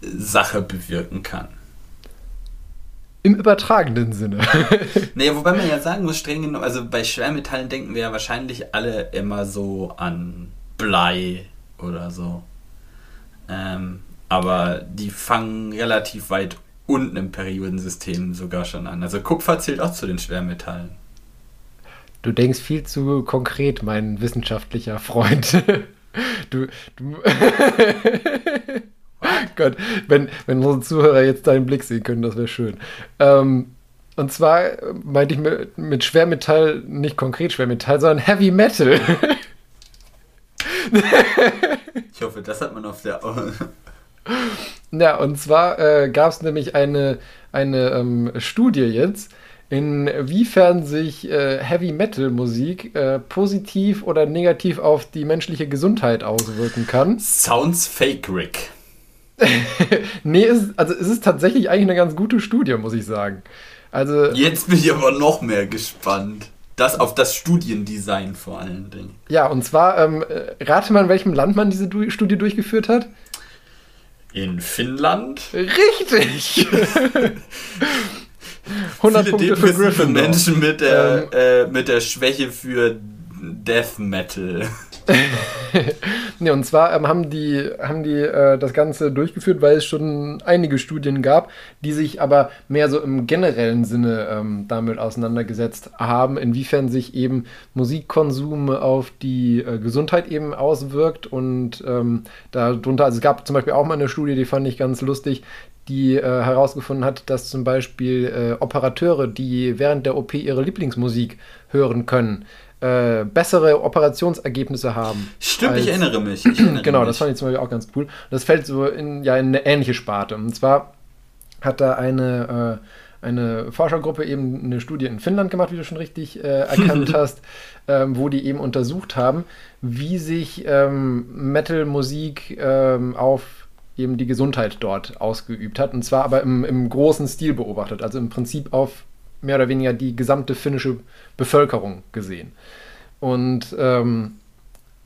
Sache bewirken kann. Im übertragenen Sinne. naja, wobei man ja sagen muss, streng genommen, also bei Schwermetallen denken wir ja wahrscheinlich alle immer so an Blei oder so. Ähm, aber die fangen relativ weit unten im Periodensystem sogar schon an. Also Kupfer zählt auch zu den Schwermetallen. Du denkst viel zu konkret, mein wissenschaftlicher Freund. Du, du Gott, wenn, wenn unsere Zuhörer jetzt deinen Blick sehen können, das wäre schön. Ähm, und zwar meinte ich mit, mit Schwermetall nicht konkret Schwermetall, sondern Heavy Metal. ich hoffe, das hat man auf der. ja, und zwar äh, gab es nämlich eine, eine ähm, Studie jetzt, inwiefern sich äh, Heavy Metal Musik äh, positiv oder negativ auf die menschliche Gesundheit auswirken kann. Sounds fake, Rick. nee, es, also es ist tatsächlich eigentlich eine ganz gute Studie, muss ich sagen. Also, Jetzt bin ich aber noch mehr gespannt. Das auf das Studiendesign vor allen Dingen. Ja, und zwar, ähm, äh, rate mal, in welchem Land man diese du Studie durchgeführt hat? In Finnland? Richtig! 100 Viele Punkte für Gryffindor. Menschen mit der, ähm, äh, mit der Schwäche für Death Metal. ne, und zwar ähm, haben die, haben die äh, das Ganze durchgeführt, weil es schon einige Studien gab, die sich aber mehr so im generellen Sinne ähm, damit auseinandergesetzt haben, inwiefern sich eben Musikkonsum auf die äh, Gesundheit eben auswirkt. Und ähm, darunter, also es gab zum Beispiel auch mal eine Studie, die fand ich ganz lustig, die äh, herausgefunden hat, dass zum Beispiel äh, Operateure, die während der OP ihre Lieblingsmusik hören können, äh, bessere Operationsergebnisse haben. Stimmt, als, ich erinnere mich. Ich erinnere genau, mich. das fand ich zum Beispiel auch ganz cool. Das fällt so in, ja, in eine ähnliche Sparte. Und zwar hat da eine, äh, eine Forschergruppe eben eine Studie in Finnland gemacht, wie du schon richtig äh, erkannt hast, ähm, wo die eben untersucht haben, wie sich ähm, Metal-Musik ähm, auf eben die Gesundheit dort ausgeübt hat. Und zwar aber im, im großen Stil beobachtet. Also im Prinzip auf mehr oder weniger die gesamte finnische Bevölkerung gesehen. Und ähm,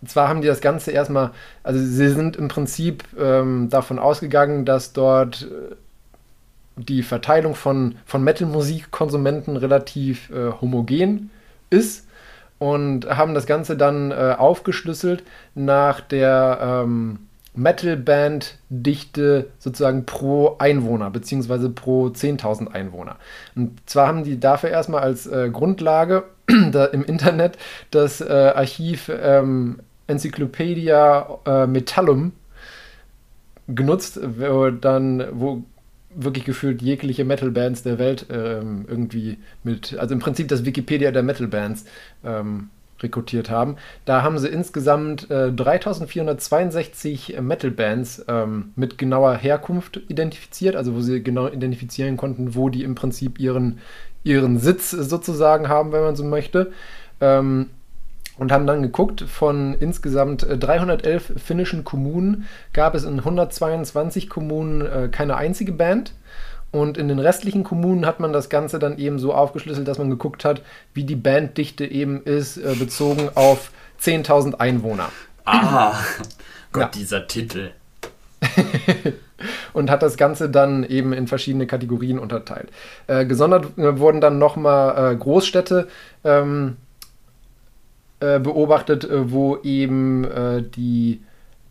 zwar haben die das Ganze erstmal, also sie sind im Prinzip ähm, davon ausgegangen, dass dort äh, die Verteilung von, von Metal-Musik-Konsumenten relativ äh, homogen ist und haben das Ganze dann äh, aufgeschlüsselt nach der ähm, Metal-Band-Dichte sozusagen pro Einwohner, beziehungsweise pro 10.000 Einwohner. Und zwar haben die dafür erstmal als äh, Grundlage im Internet das äh, Archiv ähm, Encyclopedia äh, Metallum genutzt, wo dann, wo wirklich gefühlt jegliche Metal-Bands der Welt ähm, irgendwie mit, also im Prinzip das Wikipedia der Metal-Bands ähm, rekrutiert haben. Da haben sie insgesamt äh, 3462 Metal-Bands ähm, mit genauer Herkunft identifiziert, also wo sie genau identifizieren konnten, wo die im Prinzip ihren, ihren Sitz sozusagen haben, wenn man so möchte. Ähm, und haben dann geguckt, von insgesamt 311 äh, finnischen Kommunen gab es in 122 Kommunen äh, keine einzige Band. Und in den restlichen Kommunen hat man das Ganze dann eben so aufgeschlüsselt, dass man geguckt hat, wie die Banddichte eben ist, äh, bezogen auf 10.000 Einwohner. Ah, Gott, ja. dieser Titel. und hat das Ganze dann eben in verschiedene Kategorien unterteilt. Äh, gesondert äh, wurden dann nochmal äh, Großstädte ähm, äh, beobachtet, äh, wo eben die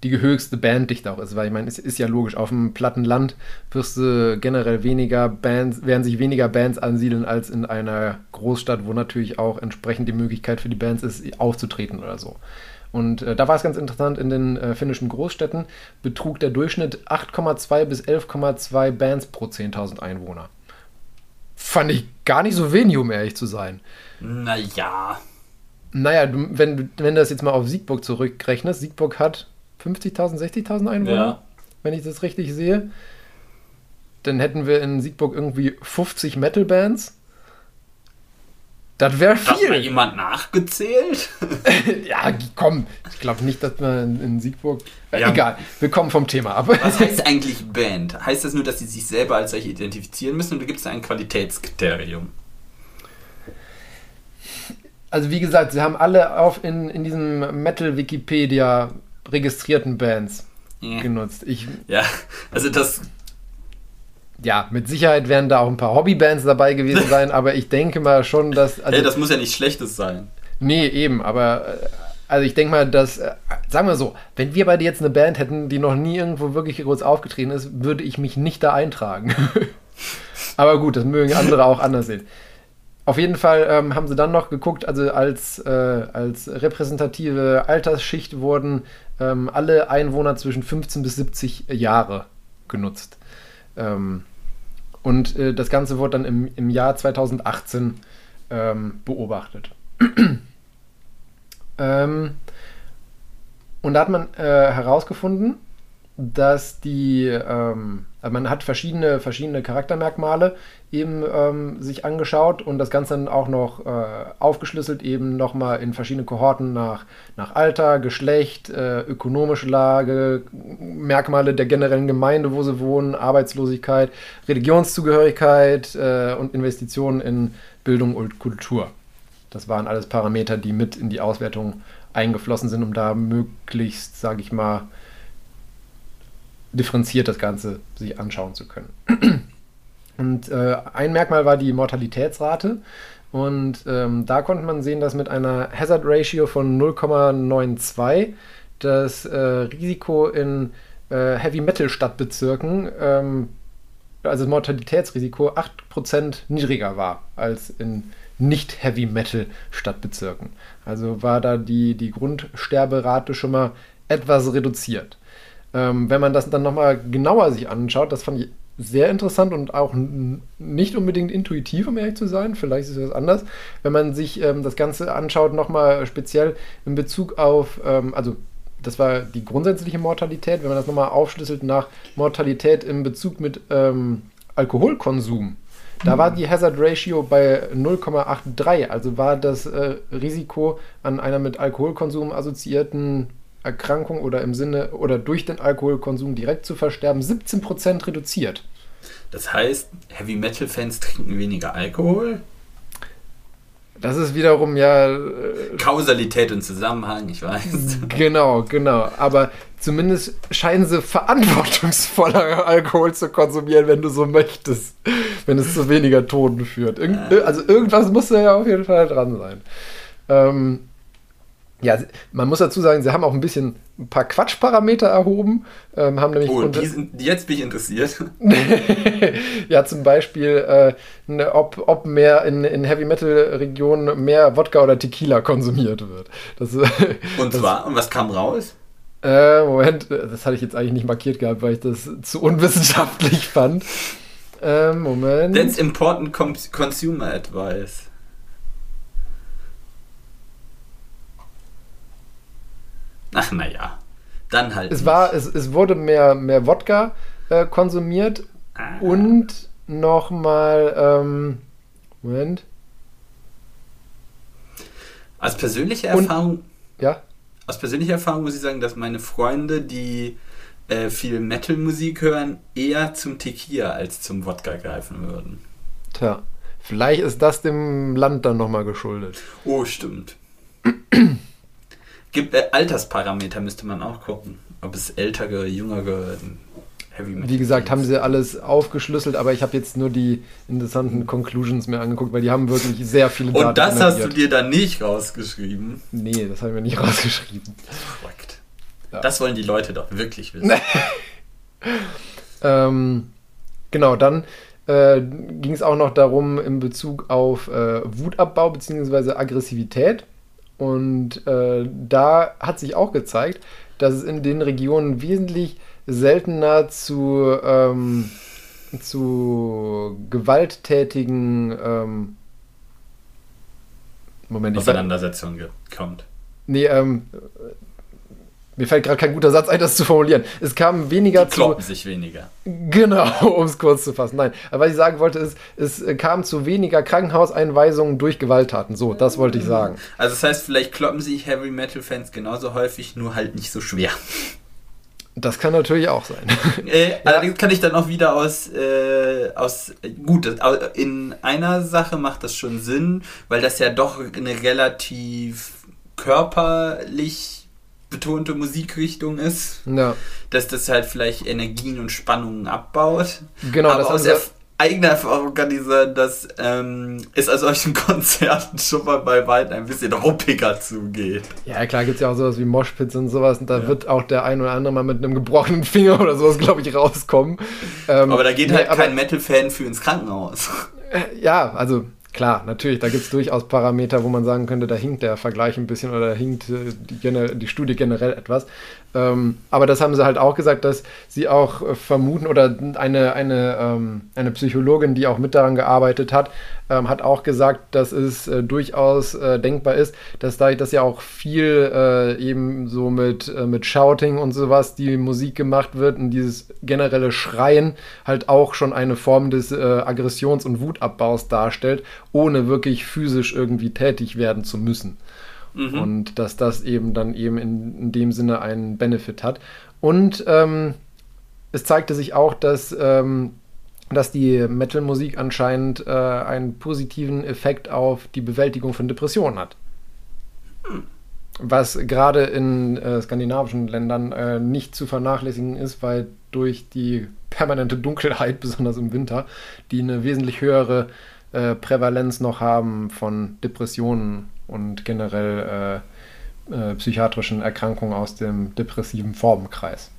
die höchste Banddichte auch ist, weil ich meine, es ist ja logisch, auf dem platten Land wirst du generell weniger Bands, werden sich weniger Bands ansiedeln als in einer Großstadt, wo natürlich auch entsprechend die Möglichkeit für die Bands ist, aufzutreten oder so. Und äh, da war es ganz interessant, in den äh, finnischen Großstädten betrug der Durchschnitt 8,2 bis 11,2 Bands pro 10.000 Einwohner. Fand ich gar nicht so wenig, um ehrlich zu sein. Naja. Naja, wenn, wenn du das jetzt mal auf Siegburg zurückrechnest, Siegburg hat 50.000, 60.000 Einwohner, Ja. wenn ich das richtig sehe. Dann hätten wir in Siegburg irgendwie 50 Metal-Bands. Das wäre Hat mal viel. jemand nachgezählt? ja, komm. Ich glaube nicht, dass man in, in Siegburg. Äh, Ja. Egal, wir kommen vom Thema ab. Was heißt eigentlich Band? Heißt das nur, dass sie sich selber als solche identifizieren müssen oder gibt es da ein Qualitätskriterium? Also wie gesagt, sie haben alle auf in, in diesem Metal-Wikipedia registrierten Bands Ja. genutzt. Ich, Ja, also das. ja, mit Sicherheit werden da auch ein paar Hobbybands dabei gewesen sein, aber ich denke mal schon, dass. Also, hey, das muss ja nichts Schlechtes sein. nee, eben, aber. äh, Also ich denke mal, dass, äh, sagen wir so, wenn wir beide jetzt eine Band hätten, die noch nie irgendwo wirklich groß aufgetreten ist, würde ich mich nicht da eintragen. aber gut, das mögen andere auch anders sehen. Auf jeden Fall ähm, haben sie dann noch geguckt, also als, äh, als repräsentative Altersschicht wurden ähm, alle Einwohner zwischen 15 bis 70 Jahre genutzt. Ähm, und äh, das Ganze wurde dann im, im Jahr 2018 ähm, beobachtet. ähm, und da hat man äh, herausgefunden, dass die, ähm, also man hat verschiedene, verschiedene Charaktermerkmale eben ähm, sich angeschaut und das Ganze dann auch noch äh, aufgeschlüsselt eben nochmal in verschiedene Kohorten nach, nach Alter, Geschlecht, äh, ökonomische Lage, Merkmale der generellen Gemeinde, wo sie wohnen, Arbeitslosigkeit, Religionszugehörigkeit äh, und Investitionen in Bildung und Kultur. Das waren alles Parameter, die mit in die Auswertung eingeflossen sind, um da möglichst, sage ich mal, differenziert das Ganze sich anschauen zu können. Und äh, ein Merkmal war die Mortalitätsrate. Und ähm, da konnte man sehen, dass mit einer Hazard Ratio von 0,92 das äh, Risiko in äh, Heavy Metal Stadtbezirken, ähm, also das Mortalitätsrisiko, 8% niedriger war als in nicht Heavy Metal Stadtbezirken. Also war da die, die Grundsterberate schon mal etwas reduziert. Ähm, wenn man das dann nochmal genauer sich anschaut, das fand ich sehr interessant und auch nicht unbedingt intuitiv, um ehrlich zu sein. Vielleicht ist das anders. Wenn man sich ähm, das Ganze anschaut, nochmal speziell in Bezug auf, ähm, also das war die grundsätzliche Mortalität, wenn man das nochmal aufschlüsselt nach Mortalität in Bezug mit ähm, Alkoholkonsum. Da war die Hazard Ratio bei 0,83, also war das äh, Risiko an einer mit Alkoholkonsum assoziierten Erkrankung oder im Sinne oder durch den Alkoholkonsum direkt zu versterben 17% reduziert. Das heißt, Heavy Metal Fans trinken weniger Alkohol. Das ist wiederum ja äh, Kausalität und Zusammenhang, ich weiß. genau, genau. Aber zumindest scheinen sie verantwortungsvoller Alkohol zu konsumieren, wenn du so möchtest. Wenn es zu weniger Toten führt. Irgend, also irgendwas muss da ja auf jeden Fall dran sein. Ähm, ja, man muss dazu sagen, sie haben auch ein bisschen ein paar Quatschparameter erhoben. Ähm, haben nämlich Oh, die sind, jetzt bin ich interessiert. ja, zum Beispiel, äh, ne, ob, ob mehr in, in Heavy Metal Regionen mehr Wodka oder Tequila konsumiert wird. Das, äh, Und zwar, und was kam raus? äh, Moment, das hatte ich jetzt eigentlich nicht markiert gehabt, weil ich das zu unwissenschaftlich fand. Ähm, Moment. That's important cons- consumer advice. Ach naja, dann halt. es nicht. war, es, es wurde mehr, mehr Wodka äh, konsumiert Ah. und nochmal, ähm, Moment, Aus persönlicher Und- Erfahrung, ja, aus persönlicher Erfahrung muss ich sagen, dass meine Freunde, die äh, viel Metal-Musik hören, eher zum Tequila als zum Wodka greifen würden. tja, vielleicht ist das dem Land dann nochmal geschuldet. Oh, stimmt. Gibt äh, Altersparameter müsste man auch gucken, ob es ältere, jüngere ähm, Heavy Metal. Wie gesagt, haben sie alles aufgeschlüsselt, aber ich habe jetzt nur die interessanten Conclusions mir angeguckt, weil die haben wirklich sehr viele Und das hast du dir dann nicht rausgeschrieben. Nee, das haben wir nicht rausgeschrieben. Ja. Das wollen die Leute doch wirklich wissen. Ähm, genau, dann äh, ging es auch noch darum in Bezug auf äh, Wutabbau bzw. Aggressivität. Und äh, da hat sich auch gezeigt, dass es in den Regionen wesentlich seltener zu, ähm, zu gewalttätigen ähm, Moment, Auseinandersetzungen kommt. Nee, ähm, mir fällt gerade kein guter Satz ein, das zu formulieren. Es kam weniger Die zu. sich weniger. Genau, um es kurz zu fassen. Nein, aber was ich sagen wollte, ist, es kam zu weniger Krankenhauseinweisungen durch Gewalttaten. So, das wollte ich sagen. Also, das heißt, vielleicht kloppen sich Heavy Metal Fans genauso häufig, nur halt nicht so schwer. Das kann natürlich auch sein. Äh, allerdings kann ich dann auch wieder aus, äh, aus gut, in einer Sache macht das schon Sinn, weil das ja doch eine relativ körperlich betonte Musikrichtung ist. Ja. Dass das halt vielleicht Energien und Spannungen abbaut. Genau, Aber das aus der eigener Erfahrung kann ich sagen, dass ähm, es an solchen Konzerten schon mal bei Weitem ein bisschen ruppiger zugeht. Ja, klar, gibt es ja auch sowas wie Moshpits und sowas und da ja. wird auch der ein oder andere mal mit einem gebrochenen Finger oder sowas, glaube ich, rauskommen. Ähm, aber da geht halt nee, kein Metal-Fan für ins Krankenhaus. Ja, also Klar, natürlich, da gibt es durchaus Parameter, wo man sagen könnte, da hinkt der Vergleich ein bisschen oder da hinkt äh, die, die Studie generell etwas. Ähm, aber das haben sie halt auch gesagt, dass sie auch äh, vermuten, oder eine, eine, ähm, eine Psychologin, die auch mit daran gearbeitet hat, ähm, hat auch gesagt, dass es äh, durchaus äh, denkbar ist, dass da das ja auch viel äh, eben so mit, äh, mit Shouting und sowas, die Musik gemacht wird und dieses generelle Schreien halt auch schon eine Form des Aggressions- und Wutabbaus darstellt, ohne wirklich physisch irgendwie tätig werden zu müssen. Mhm. Und dass das eben dann eben in, in dem Sinne einen Benefit hat. Und ähm, es zeigte sich auch, dass, ähm, dass die Metal-Musik anscheinend äh, einen positiven Effekt auf die Bewältigung von Depressionen hat. Was gerade in äh, skandinavischen Ländern äh, nicht zu vernachlässigen ist, weil durch die permanente Dunkelheit, besonders im Winter, die eine wesentlich höhere äh, Prävalenz noch haben von Depressionen und generell äh, äh, psychiatrischen Erkrankungen aus dem depressiven Formenkreis.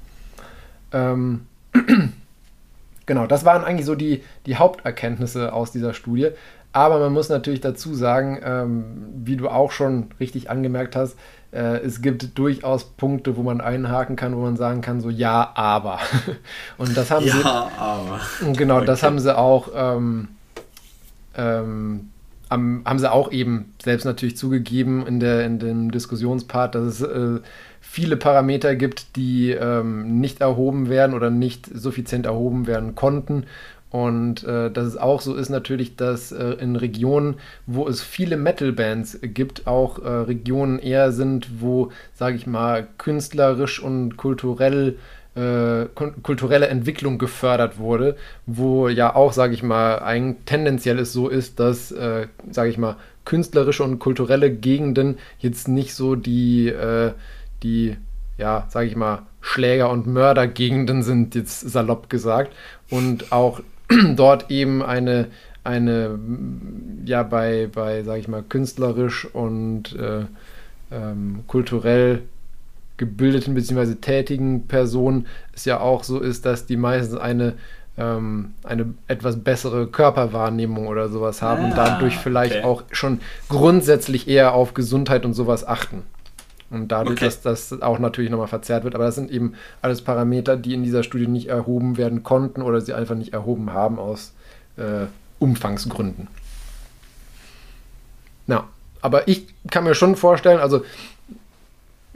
Ähm, genau, das waren eigentlich so die, die Haupterkenntnisse aus dieser Studie. Aber man muss natürlich dazu sagen, ähm, wie du auch schon richtig angemerkt hast, äh, es gibt durchaus Punkte, wo man einhaken kann, wo man sagen kann, so ja, aber. Und das haben ja, sie. aber. Genau, okay. das haben sie auch ähm, ähm, haben, haben sie auch eben selbst natürlich zugegeben in, der, in dem Diskussionspart, dass es äh, viele Parameter gibt, die ähm, nicht erhoben werden oder nicht suffizient erhoben werden konnten. Und äh, dass es auch so ist natürlich, dass äh, in Regionen, wo es viele Metal-Bands gibt, auch äh, Regionen eher sind, wo, sage ich mal, künstlerisch und kulturell äh, kulturelle Entwicklung gefördert wurde, wo ja auch, sage ich mal, ein, tendenziell es so ist, dass, äh, sage ich mal, künstlerische und kulturelle Gegenden jetzt nicht so die, äh, die ja, sage ich mal, Schläger- und Mördergegenden sind, jetzt salopp gesagt, und auch dort eben eine, eine ja, bei, bei sage ich mal, künstlerisch und äh, ähm, kulturell gebildeten bzw. tätigen Personen es ja auch so ist, dass die meistens eine, ähm, eine etwas bessere Körperwahrnehmung oder sowas haben ah, und dadurch vielleicht okay. auch schon grundsätzlich eher auf Gesundheit und sowas achten. Und dadurch, okay. dass das auch natürlich nochmal verzerrt wird. Aber das sind eben alles Parameter, die in dieser Studie nicht erhoben werden konnten oder sie einfach nicht erhoben haben aus äh, Umfangsgründen. Na, aber ich kann mir schon vorstellen, also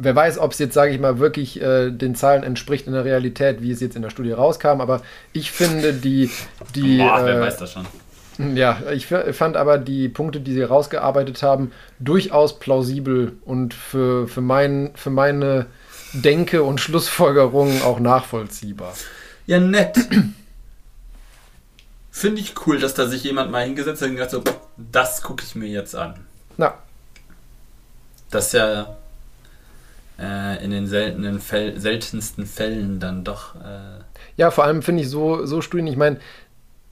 wer weiß, ob es jetzt, sage ich mal, wirklich äh, den Zahlen entspricht in der Realität, wie es jetzt in der Studie rauskam. Aber ich finde die. die Boah, äh, wer weiß das schon. Ja, ich fand aber die Punkte, die sie rausgearbeitet haben, durchaus plausibel und für, für, mein, für meine Denke und Schlussfolgerungen auch nachvollziehbar. Ja, nett. Finde ich cool, dass da sich jemand mal hingesetzt hat und gesagt so, das gucke ich mir jetzt an. Na. Das ist ja äh, in den seltenen Fäll seltensten Fällen dann doch. Äh ja, vor allem finde ich so, so Studien, ich meine,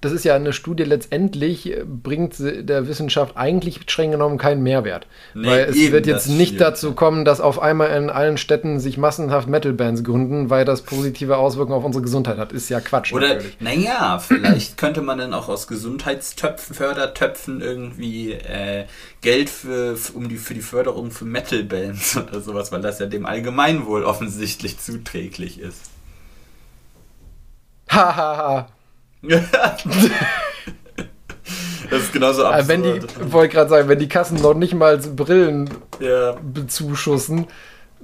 das ist ja eine Studie, letztendlich bringt der Wissenschaft eigentlich streng genommen keinen Mehrwert. Nee, weil es wird jetzt nicht dazu kommen, dass auf einmal in allen Städten sich massenhaft Metal-Bands gründen, weil das positive Auswirkungen auf unsere Gesundheit hat. Ist ja Quatsch. Oder, naja, vielleicht könnte man dann auch aus Gesundheitstöpfen, Fördertöpfen irgendwie äh, Geld für, um die, für die Förderung für Metal-Bands oder sowas, weil das ja dem Allgemeinwohl offensichtlich zuträglich ist. Hahaha. das ist genauso absurd. Wenn die, wollte gerade sagen, wenn die Kassen noch nicht mal Brillen ja. bezuschussen,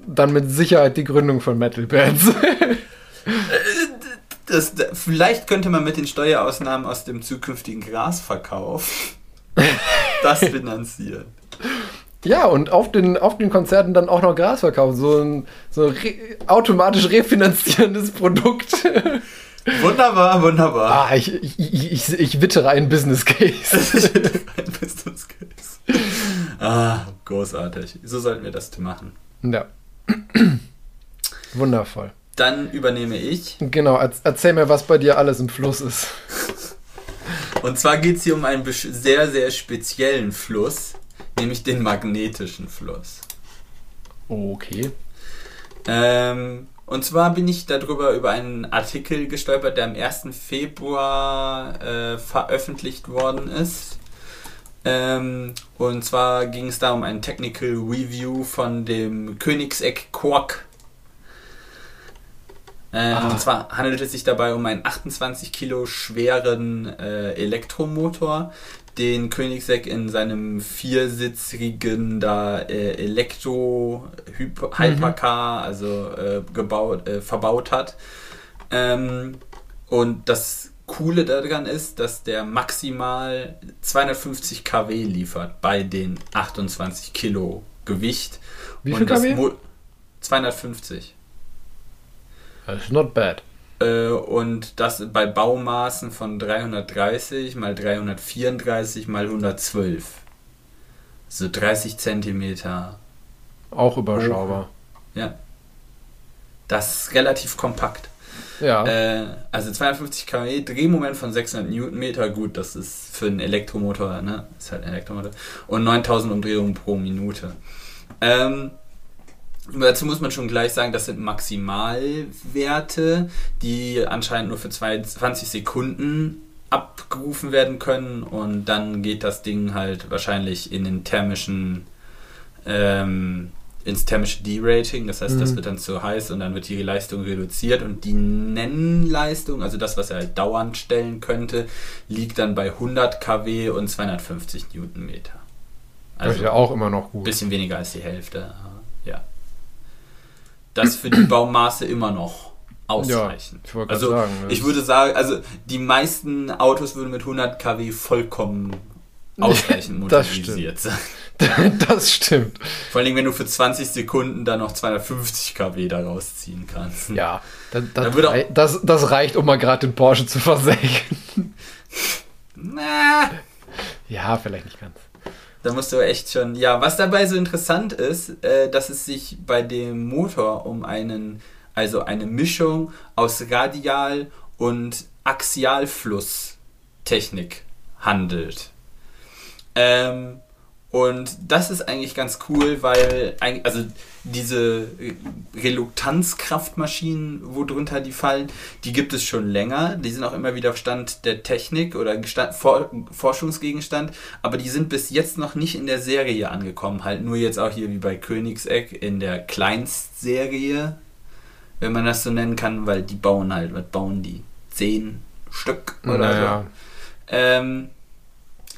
dann mit Sicherheit die Gründung von Metal Bands. das, vielleicht könnte man mit den Steuerausnahmen aus dem zukünftigen Grasverkauf das finanzieren. Ja, und auf den, auf den Konzerten dann auch noch Gras verkaufen. So ein so re automatisch refinanzierendes Produkt. Wunderbar, wunderbar. Ah, ich, ich, ich, ich wittere einen Business Case. ein Business Case. Ah, großartig. So sollten wir das machen. Ja. Wundervoll. Dann übernehme ich. Genau, erzähl mir, was bei dir alles im Fluss ist. Und zwar geht es hier um einen sehr, sehr speziellen Fluss, nämlich den magnetischen Fluss. Okay. Ähm, und zwar bin ich darüber über einen Artikel gestolpert, der am 1. Februar äh, veröffentlicht worden ist. Ähm, und zwar ging es da um ein Technical Review von dem Königseck Quark. Ähm, ah. Und zwar handelt es sich dabei um einen 28 Kilo schweren äh, Elektromotor, den Koenigsegg in seinem viersitzigen da äh, Elektro Hypercar, mhm. also äh, gebaut, äh, verbaut hat. Ähm, und das Coole daran ist, dass der maximal 250 kW liefert bei den 28 Kilo Gewicht. Wie viel kW? 250. That's not bad. Äh, und das bei Baumaßen von 330 mal 334 mal 112. So 30 Zentimeter. Auch überschaubar. Ja. Das ist relativ kompakt. Ja. Äh, also 250 kW, Drehmoment von 600 Newtonmeter, gut, das ist für einen Elektromotor, ne? Ist halt ein Elektromotor. Und 9000 Umdrehungen pro Minute. Ähm, Dazu muss man schon gleich sagen, das sind Maximalwerte, die anscheinend nur für 20 Sekunden abgerufen werden können und dann geht das Ding halt wahrscheinlich in den thermischen ähm, ins thermische D-Rating, das heißt, mhm. das wird dann zu heiß und dann wird die Leistung reduziert und die Nennleistung, also das, was er halt dauernd stellen könnte, liegt dann bei 100 kW und 250 Newtonmeter. Also das ist ja auch immer noch gut. Bisschen weniger als die Hälfte, ja das für die Baumaße immer noch ausreichen. Ja, ich also sagen, ich würde sagen, also die meisten Autos würden mit 100 kW vollkommen ausreichend motorisiert sein. das stimmt. Vor allem, wenn du für 20 Sekunden dann noch 250 kW daraus ziehen kannst. Ja, das, das, rei das, das reicht, um mal gerade den Porsche zu versenken. Na. Ja, vielleicht nicht ganz. Da musst du echt schon. Ja, was dabei so interessant ist, äh, dass es sich bei dem Motor um einen, also eine Mischung aus Radial- und Axialflusstechnik handelt. Ähm, und das ist eigentlich ganz cool, weil also diese Reluktanzkraftmaschinen, wo drunter die fallen, die gibt es schon länger. Die sind auch immer wieder Stand der Technik oder Stand, For Forschungsgegenstand, aber die sind bis jetzt noch nicht in der Serie angekommen. Halt nur jetzt auch hier wie bei Königseck in der Kleinstserie, wenn man das so nennen kann, weil die bauen halt, was bauen die? Zehn Stück oder naja. so. Ähm,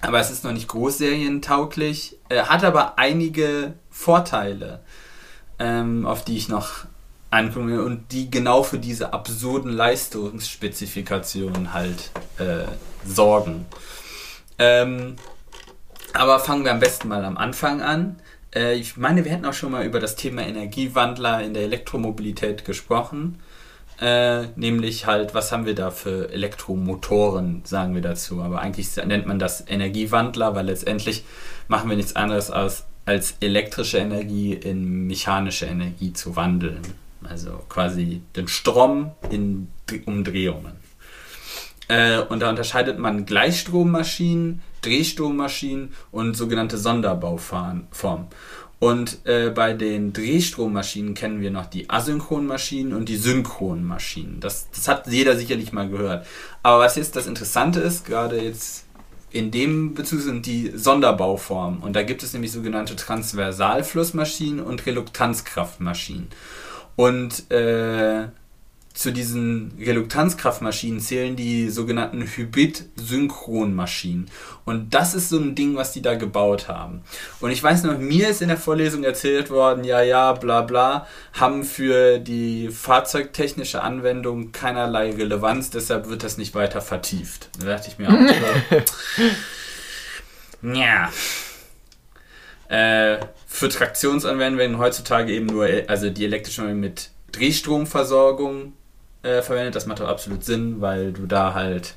aber es ist noch nicht großserientauglich, äh, hat aber einige Vorteile, ähm, auf die ich noch angucke und die genau für diese absurden Leistungsspezifikationen halt äh, sorgen. Ähm, aber fangen wir am besten mal am Anfang an. Äh, ich meine, wir hätten auch schon mal über das Thema Energiewandler in der Elektromobilität gesprochen. Äh, nämlich halt, was haben wir da für Elektromotoren, sagen wir dazu. Aber eigentlich nennt man das Energiewandler, weil letztendlich machen wir nichts anderes als, als elektrische Energie in mechanische Energie zu wandeln. Also quasi den Strom in Umdrehungen. Äh, und da unterscheidet man Gleichstrommaschinen, Drehstrommaschinen und sogenannte Sonderbauformen. Und äh, bei den Drehstrommaschinen kennen wir noch die Asynchronmaschinen und die Synchronmaschinen. Das, das hat jeder sicherlich mal gehört. Aber was jetzt das Interessante ist, gerade jetzt in dem Bezug sind die Sonderbauformen. Und da gibt es nämlich sogenannte Transversalflussmaschinen und Reluktanzkraftmaschinen. Und äh, zu diesen Reluktanzkraftmaschinen zählen die sogenannten Hybrid-Synchronmaschinen. Und das ist so ein Ding, was die da gebaut haben. Und ich weiß noch, mir ist in der Vorlesung erzählt worden, ja, ja, bla bla, haben für die fahrzeugtechnische Anwendung keinerlei Relevanz, deshalb wird das nicht weiter vertieft. Da dachte ich mir auch ja. Äh, für Traktionsanwendungen werden heutzutage eben nur, also die elektrische mit Drehstromversorgung äh, verwendet. Das macht auch absolut Sinn, weil du da halt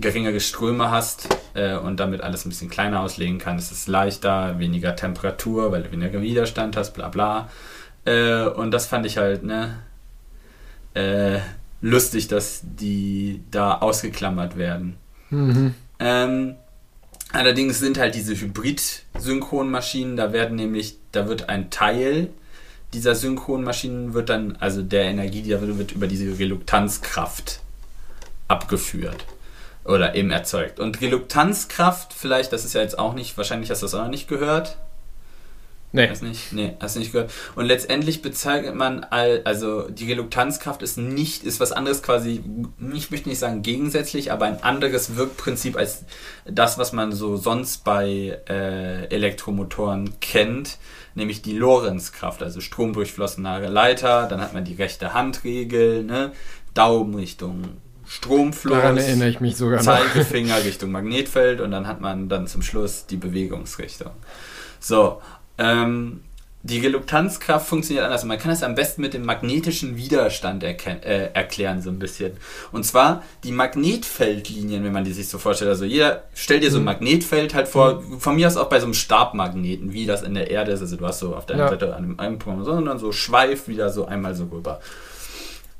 geringere Ströme hast äh, und damit alles ein bisschen kleiner auslegen kannst. Es ist leichter, weniger Temperatur, weil du weniger Widerstand hast, bla bla. Äh, und das fand ich halt, ne, äh, lustig, dass die da ausgeklammert werden. Mhm. Ähm, allerdings sind halt diese Hybrid-Synchronmaschinen, da werden nämlich, da wird ein Teil dieser Synchronmaschinen wird dann, also der Energie, die wird, über diese Reluktanzkraft abgeführt oder eben erzeugt. Und Reluktanzkraft, vielleicht, das ist ja jetzt auch nicht, wahrscheinlich hast du das auch noch nicht gehört. Nee. Hast nicht? Nee, hast du nicht gehört. Und letztendlich bezeichnet man, all, also die Reluktanzkraft ist nicht, ist was anderes quasi, ich möchte nicht sagen gegensätzlich, aber ein anderes Wirkprinzip als das, was man so sonst bei äh, Elektromotoren kennt nämlich die Lorenzkraft, also stromdurchflossene Leiter, dann hat man die rechte Handregel, ne? Daumen Richtung Stromfluss. Daran erinnere ich mich sogar Zeigefinger Richtung Magnetfeld und dann hat man dann zum Schluss die Bewegungsrichtung. So, ähm, die Reluktanzkraft funktioniert anders. Man kann es am besten mit dem magnetischen Widerstand äh, erklären, so ein bisschen. Und zwar die Magnetfeldlinien, wenn man die sich so vorstellt. Also jeder, stell dir so ein mhm. Magnetfeld halt vor, mhm. von mir aus auch bei so einem Stabmagneten, wie das in der Erde ist. Also du hast so auf der einen ja. Seite an einem Punkt, sondern so schweift wieder so einmal so rüber.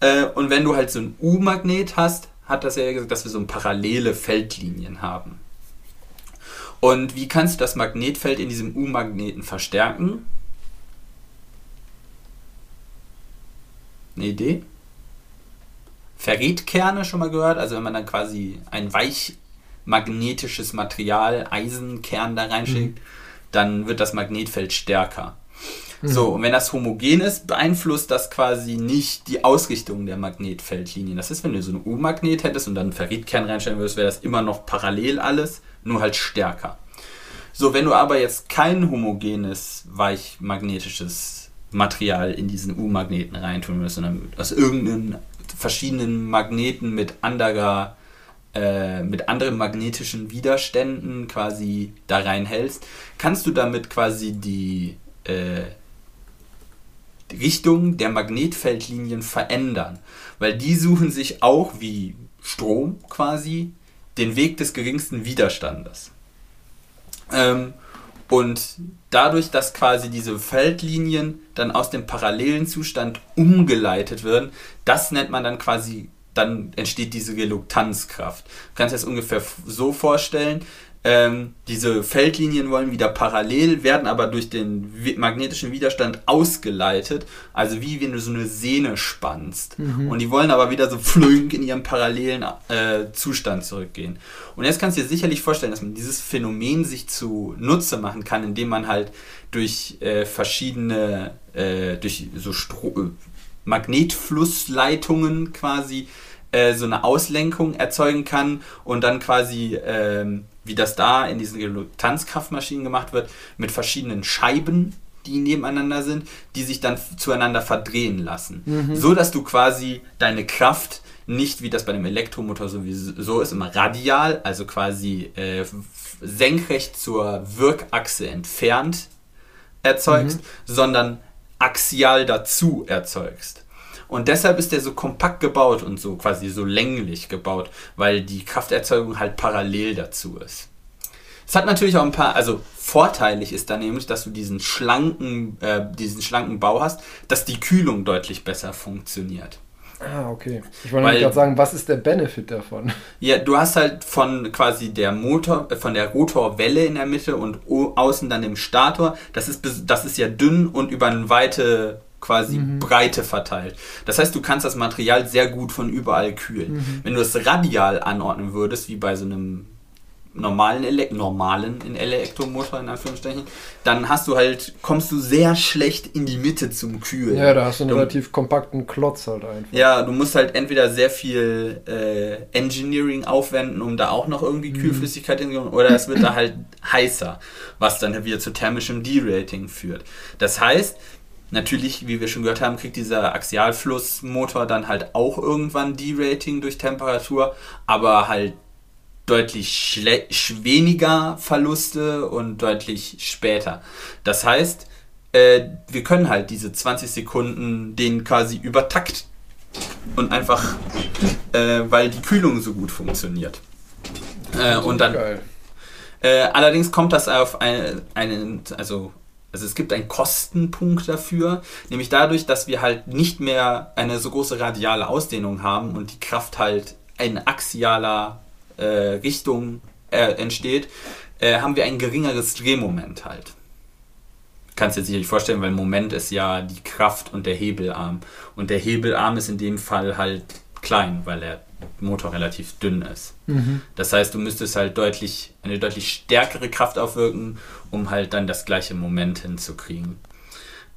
Äh, und wenn du halt so ein U-Magnet hast, hat das ja gesagt, dass wir so parallele Feldlinien haben. Und wie kannst du das Magnetfeld in diesem U-Magneten verstärken? Eine Idee? Ferritkerne schon mal gehört? Also wenn man dann quasi ein weichmagnetisches Material, Eisenkern da reinschickt, mhm. dann wird das Magnetfeld stärker. Mhm. So, und wenn das homogen ist, beeinflusst das quasi nicht die Ausrichtung der Magnetfeldlinien. Das ist, wenn du so einen U-Magnet hättest und dann einen Ferritkern reinstellen würdest, wäre das immer noch parallel alles, nur halt stärker. So, wenn du aber jetzt kein homogenes, weichmagnetisches Material in diesen U-Magneten reintun müssen, sondern aus irgendeinen verschiedenen Magneten mit anderer äh, mit anderen magnetischen Widerständen quasi da reinhältst, kannst du damit quasi die, äh, Richtung der Magnetfeldlinien verändern. Weil die suchen sich auch wie Strom quasi den Weg des geringsten Widerstandes. Ähm, und dadurch, dass quasi diese Feldlinien dann aus dem parallelen Zustand umgeleitet werden, das nennt man dann quasi, dann entsteht diese Reluktanzkraft. Du kannst dir das ungefähr so vorstellen, ähm, diese Feldlinien wollen wieder parallel, werden aber durch den magnetischen Widerstand ausgeleitet. Also wie wenn du so eine Sehne spannst. Mhm. Und die wollen aber wieder so flünk in ihren parallelen äh, Zustand zurückgehen. Und jetzt kannst du dir sicherlich vorstellen, dass man dieses Phänomen sich zu Nutze machen kann, indem man halt durch äh, verschiedene, äh, durch so Stro äh, Magnetflussleitungen quasi äh, so eine Auslenkung erzeugen kann und dann quasi ähm, wie das da in diesen Tanzkraftmaschinen gemacht wird, mit verschiedenen Scheiben, die nebeneinander sind, die sich dann zueinander verdrehen lassen. Mhm. So dass du quasi deine Kraft nicht, wie das bei dem Elektromotor sowieso ist, immer radial, also quasi äh, senkrecht zur Wirkachse entfernt erzeugst, mhm. sondern axial dazu erzeugst. Und deshalb ist der so kompakt gebaut und so quasi so länglich gebaut, weil die Krafterzeugung halt parallel dazu ist. Es hat natürlich auch ein paar, also vorteilig ist da nämlich, dass du diesen schlanken, äh, diesen schlanken Bau hast, dass die Kühlung deutlich besser funktioniert. Ah, okay. Ich wollte gerade sagen, was ist der Benefit davon? Ja, du hast halt von quasi der Motor, äh, von der Rotorwelle in der Mitte und außen dann dem Stator, das ist, das ist ja dünn und über eine weite quasi mhm. Breite verteilt. Das heißt, du kannst das Material sehr gut von überall kühlen. Mhm. Wenn du es radial anordnen würdest, wie bei so einem normalen, Ele normalen in Elektromotor in Anführungsstrichen, dann hast du halt, kommst du sehr schlecht in die Mitte zum Kühlen. Ja, da hast du einen du, relativ kompakten Klotz halt einfach. Ja, du musst halt entweder sehr viel äh, Engineering aufwenden, um da auch noch irgendwie mhm. Kühlflüssigkeit mhm. oder es wird da halt heißer, was dann wieder zu thermischem D-Rating führt. Das heißt, Natürlich, wie wir schon gehört haben, kriegt dieser Axialflussmotor dann halt auch irgendwann D-Rating durch Temperatur, aber halt deutlich weniger Verluste und deutlich später. Das heißt, äh, wir können halt diese 20 Sekunden den quasi übertakt und einfach, äh, weil die Kühlung so gut funktioniert. Äh, und dann. Äh, allerdings kommt das auf einen, einen, also also es gibt einen Kostenpunkt dafür, nämlich dadurch, dass wir halt nicht mehr eine so große radiale Ausdehnung haben und die Kraft halt in axialer äh, Richtung äh, entsteht, äh, haben wir ein geringeres Drehmoment halt. Kannst dir sicherlich vorstellen, weil Moment ist ja die Kraft und der Hebelarm. Und der Hebelarm ist in dem Fall halt klein, weil der Motor relativ dünn ist. Mhm. Das heißt, du müsstest halt deutlich, eine deutlich stärkere Kraft aufwirken, um halt dann das gleiche Moment hinzukriegen.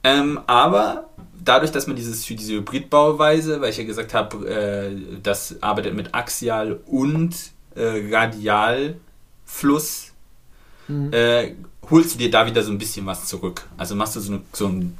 Ähm, aber dadurch, dass man dieses für diese Hybridbauweise, weil ich ja gesagt habe, äh, das arbeitet mit Axial und äh, Radialfluss, mhm. äh, holst du dir da wieder so ein bisschen was zurück. Also machst du so, eine, so ein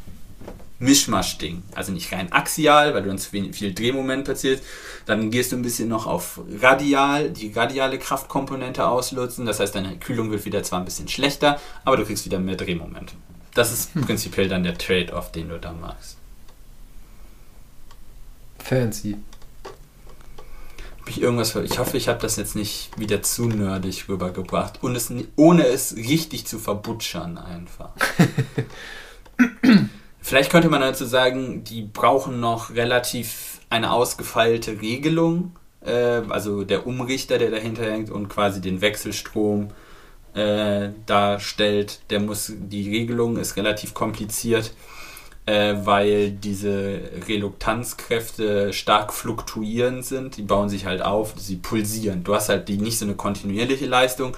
Mischmasch-Ding. Also nicht rein axial, weil du dann zu viel Drehmoment platzierst. Dann gehst du ein bisschen noch auf radial, die radiale Kraftkomponente ausnutzen. Das heißt, deine Kühlung wird wieder zwar ein bisschen schlechter, aber du kriegst wieder mehr Drehmoment. Das ist hm. prinzipiell dann der Trade-off, den du da machst. Fancy. Hab ich irgendwas Ich hoffe, ich habe das jetzt nicht wieder zu nerdig rübergebracht. Und es, ohne es richtig zu verbutschern einfach. Vielleicht könnte man dazu sagen, die brauchen noch relativ eine ausgefeilte Regelung. Äh, also der Umrichter, der dahinter hängt und quasi den Wechselstrom äh, darstellt, der muss, die Regelung ist relativ kompliziert, äh, weil diese Reluktanzkräfte stark fluktuierend sind. Die bauen sich halt auf, sie pulsieren. Du hast halt die nicht so eine kontinuierliche Leistung,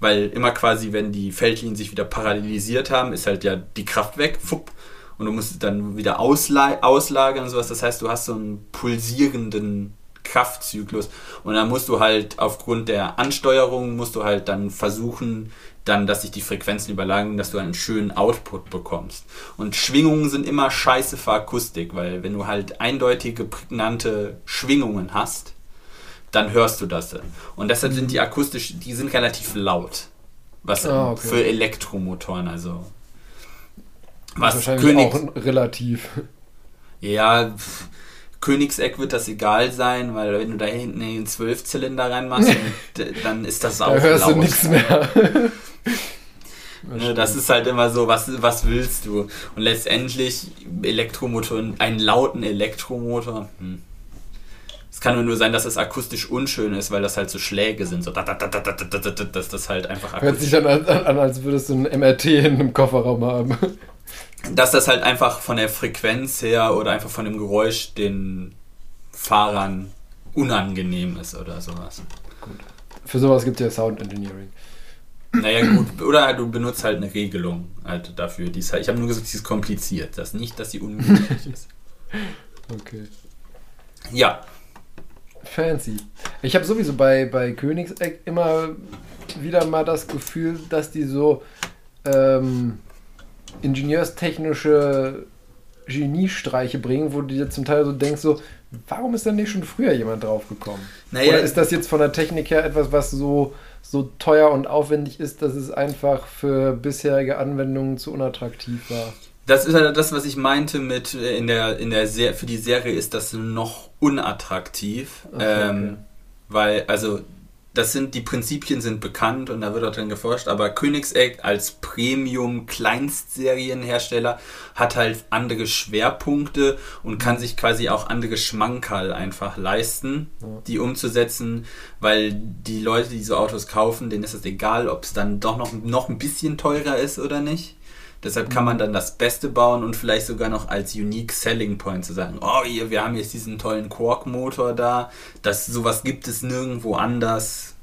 weil immer quasi, wenn die Feldlinien sich wieder parallelisiert haben, ist halt ja die Kraft weg. Fupp, und du musst es dann wieder ausla auslagern und sowas. Das heißt, du hast so einen pulsierenden Kraftzyklus und dann musst du halt aufgrund der Ansteuerung musst du halt dann versuchen, dann, dass sich die Frequenzen überlagern, dass du einen schönen Output bekommst. Und Schwingungen sind immer scheiße für Akustik, weil wenn du halt eindeutige, prägnante Schwingungen hast, dann hörst du das. Und deshalb sind die akustisch, die sind relativ laut. Was oh, okay. für Elektromotoren, also was wahrscheinlich König, auch relativ. Ja, Königseck wird das egal sein, weil wenn du da hinten den Zwölfzylinder reinmachst, dann ist das auch da hörst laut. du nichts mehr. Ne, das ist halt immer so, was, was willst du? Und letztendlich Elektromotor, einen lauten Elektromotor. Hm. Es kann nur sein, dass es akustisch unschön ist, weil das halt so Schläge sind, so dass das halt einfach akustisch. Hört sich dann an, an, als würdest du ein MRT in einem Kofferraum haben dass das halt einfach von der Frequenz her oder einfach von dem Geräusch den Fahrern unangenehm ist oder sowas. Gut. Für sowas gibt es ja Sound Engineering. Naja, gut. Oder du benutzt halt eine Regelung halt dafür. Die halt, ich habe nur gesagt, sie ist kompliziert. Das nicht, dass sie unmöglich ist. Okay. Ja. Fancy. Ich habe sowieso bei, bei Königseck immer wieder mal das Gefühl, dass die so ähm, ingenieurstechnische Geniestreiche bringen, wo du dir zum Teil so denkst, so, warum ist denn nicht schon früher jemand draufgekommen? Naja, Oder ist das jetzt von der Technik her etwas, was so, so teuer und aufwendig ist, dass es einfach für bisherige Anwendungen zu unattraktiv war? Das ist halt das, was ich meinte mit äh, in der, in der Ser für die Serie ist das noch unattraktiv. Okay, ähm, okay. Weil, also das sind, die Prinzipien sind bekannt und da wird auch drin geforscht, aber Königsegg als Premium-Kleinstserienhersteller hat halt andere Schwerpunkte und kann sich quasi auch andere Schmankerl einfach leisten, die umzusetzen, weil die Leute, die so Autos kaufen, denen ist es egal, ob es dann doch noch, noch ein bisschen teurer ist oder nicht. Deshalb kann man dann das Beste bauen und vielleicht sogar noch als Unique Selling Point zu sagen, oh hier, wir haben jetzt diesen tollen Quark-Motor da, das sowas gibt es nirgendwo anders.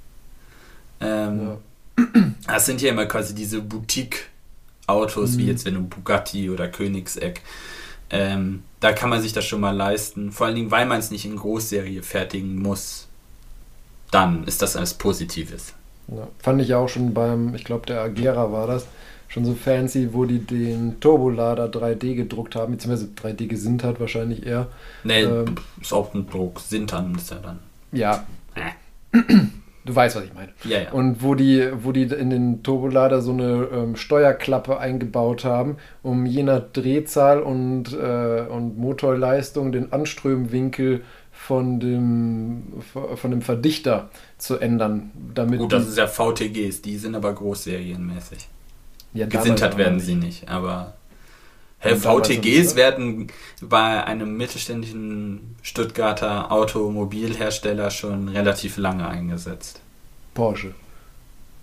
Ähm, ja. Das sind ja immer quasi diese Boutique-Autos, mhm. wie jetzt wenn du Bugatti oder Königsegg. Ähm, da kann man sich das schon mal leisten. Vor allen Dingen, weil man es nicht in Großserie fertigen muss. Dann ist das alles Positives. Ja, fand ich auch schon beim, ich glaube, der Agera war das schon so fancy, wo die den Turbolader 3D gedruckt haben, beziehungsweise 3D gesinnt hat wahrscheinlich eher. Nee, ähm, ist auch ein Druck. Sintern ist ja dann. Ja. Äh. Du weißt, was ich meine. Ja, ja. Und wo die, wo die in den Turbolader so eine ähm, Steuerklappe eingebaut haben, um je nach Drehzahl und, äh, und Motorleistung den Anströmwinkel von dem, von dem Verdichter zu ändern. Damit Gut, das ist ja VTGs, die sind aber großserienmäßig. Ja, Gesintert werden sie nicht, aber hey, VTGs werden bei einem mittelständischen Stuttgarter Automobilhersteller schon relativ lange eingesetzt. Porsche.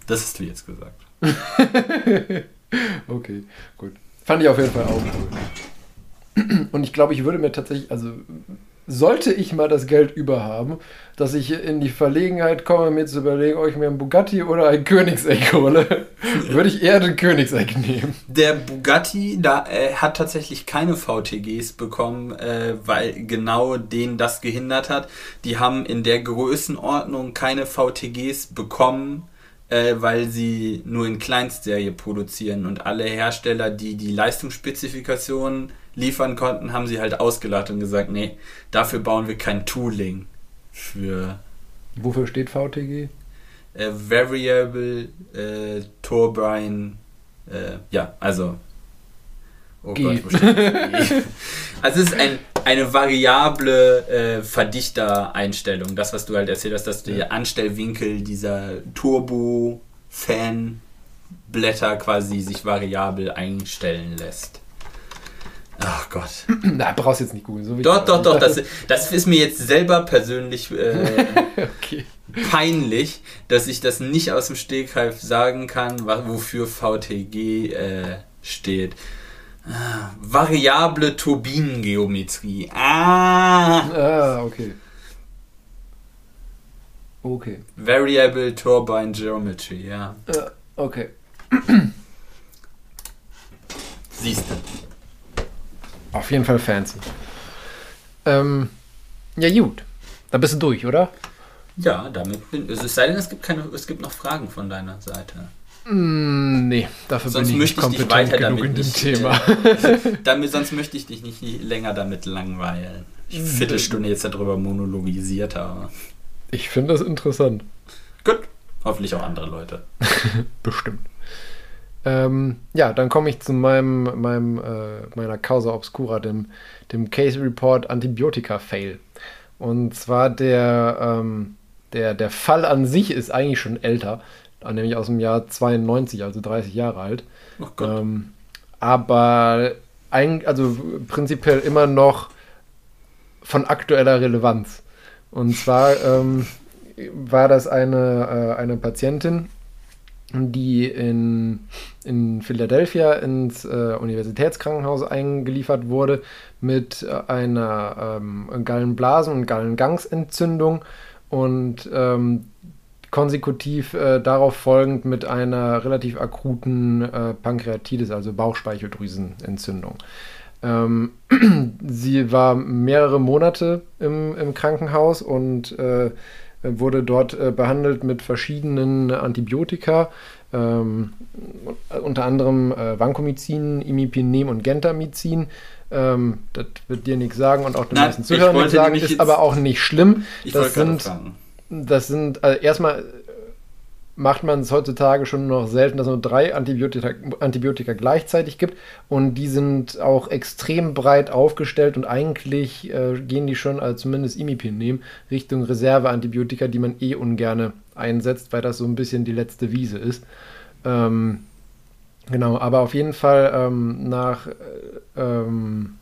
Das hast du jetzt gesagt. okay, gut. Fand ich auf jeden Fall auch cool. Und ich glaube, ich würde mir tatsächlich, also sollte ich mal das Geld überhaben, dass ich in die Verlegenheit komme, mir zu überlegen, ob ich mir ein Bugatti oder ein Königseck hole, würde ich eher den Königseck nehmen. Der Bugatti da, äh, hat tatsächlich keine VTGs bekommen, äh, weil genau den das gehindert hat. Die haben in der Größenordnung keine VTGs bekommen, äh, weil sie nur in Kleinstserie produzieren und alle Hersteller, die die Leistungsspezifikationen liefern konnten, haben sie halt ausgelacht und gesagt, nee, dafür bauen wir kein Tooling für. Wofür steht VTG? Äh, Variable äh, Turbine, äh, ja, also. Oh G. Gott, wo steht G? Also es ist ein, eine variable äh, Verdichtereinstellung. Das, was du halt erzählt hast, dass der Anstellwinkel dieser Turbo-Fan-Blätter quasi sich variabel einstellen lässt. Ach Gott. Na, brauchst jetzt nicht googeln. So doch, doch, doch. Das, das ist mir jetzt selber persönlich äh, okay. peinlich, dass ich das nicht aus dem Stegreif sagen kann, wofür VTG äh, steht. Ah, variable Turbinengeometrie. Ah! Ah, okay. Okay. Variable Turbine Geometry, ja. Uh, okay. Siehst du. Auf jeden Fall fancy. Ähm, ja, gut. Da bist du durch, oder? Ja, damit bin also es sei denn, es gibt, keine, es gibt noch Fragen von deiner Seite. Mm, nee, dafür sonst bin ich nicht kompetent ich weiter genug in dem Thema. Äh, damit, sonst möchte ich dich nicht länger damit langweilen. Ich eine Viertelstunde jetzt darüber monologisiert habe. Ich finde das interessant. Gut. Hoffentlich auch andere Leute. Bestimmt. Ähm, ja, dann komme ich zu meinem, meinem, äh, meiner Causa Obscura, dem, dem Case Report Antibiotika Fail. Und zwar der, ähm, der, der Fall an sich ist eigentlich schon älter, nämlich aus dem Jahr 92, also 30 Jahre alt. Oh Gott. Ähm, aber ein, also prinzipiell immer noch von aktueller Relevanz. Und zwar ähm, war das eine, äh, eine Patientin, die in, in Philadelphia ins äh, Universitätskrankenhaus eingeliefert wurde mit äh, einer ähm, Gallenblasen- und Gallengangsentzündung und ähm, konsekutiv äh, darauf folgend mit einer relativ akuten äh, Pankreatitis, also Bauchspeicheldrüsenentzündung. Ähm, sie war mehrere Monate im, im Krankenhaus und äh, wurde dort äh, behandelt mit verschiedenen Antibiotika, ähm, unter anderem äh, Vancomycin, Imipenem und Gentamicin. Ähm, das wird dir nichts sagen und auch den Nein, meisten Zuhörern nichts sagen, ist aber auch nicht schlimm. das, sind, das sind, also erstmal macht man es heutzutage schon noch selten, dass es nur drei Antibiotika, Antibiotika gleichzeitig gibt und die sind auch extrem breit aufgestellt und eigentlich äh, gehen die schon, also zumindest Imipenem, Richtung Reserveantibiotika, die man eh ungerne einsetzt, weil das so ein bisschen die letzte Wiese ist. Ähm, genau, aber auf jeden Fall ähm, nach, äh, ähm,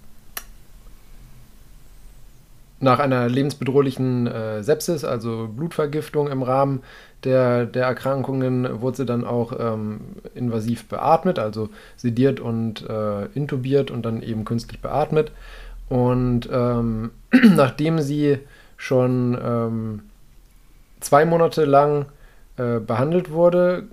nach einer lebensbedrohlichen äh, Sepsis, also Blutvergiftung im Rahmen der, der Erkrankungen, wurde sie dann auch ähm, invasiv beatmet, also sediert und äh, intubiert und dann eben künstlich beatmet. Und ähm, nachdem sie schon ähm, zwei Monate lang äh, behandelt wurde,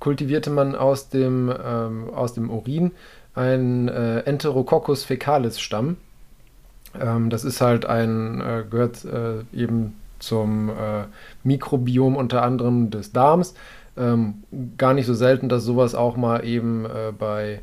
kultivierte man aus dem, ähm, aus dem Urin einen äh, Enterococcus fecalis Stamm. Ähm, das ist halt ein, äh, gehört äh, eben zum äh, Mikrobiom unter anderem des Darms. Ähm, gar nicht so selten, dass sowas auch mal eben äh, bei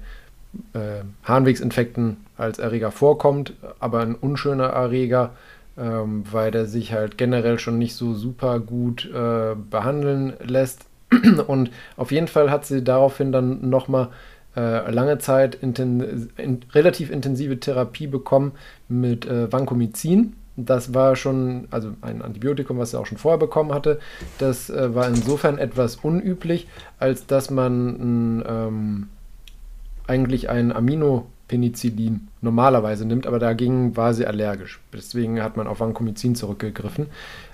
äh, Harnwegsinfekten als Erreger vorkommt, aber ein unschöner Erreger, ähm, weil der sich halt generell schon nicht so super gut äh, behandeln lässt. Und auf jeden Fall hat sie daraufhin dann nochmal äh, lange Zeit inten in, relativ intensive Therapie bekommen mit äh, Vancomycin. Das war schon, also ein Antibiotikum, was er auch schon vorher bekommen hatte. Das äh, war insofern etwas unüblich, als dass man ähm, eigentlich ein Aminopenicillin normalerweise nimmt, aber dagegen war sie allergisch. Deswegen hat man auf Vancomycin zurückgegriffen.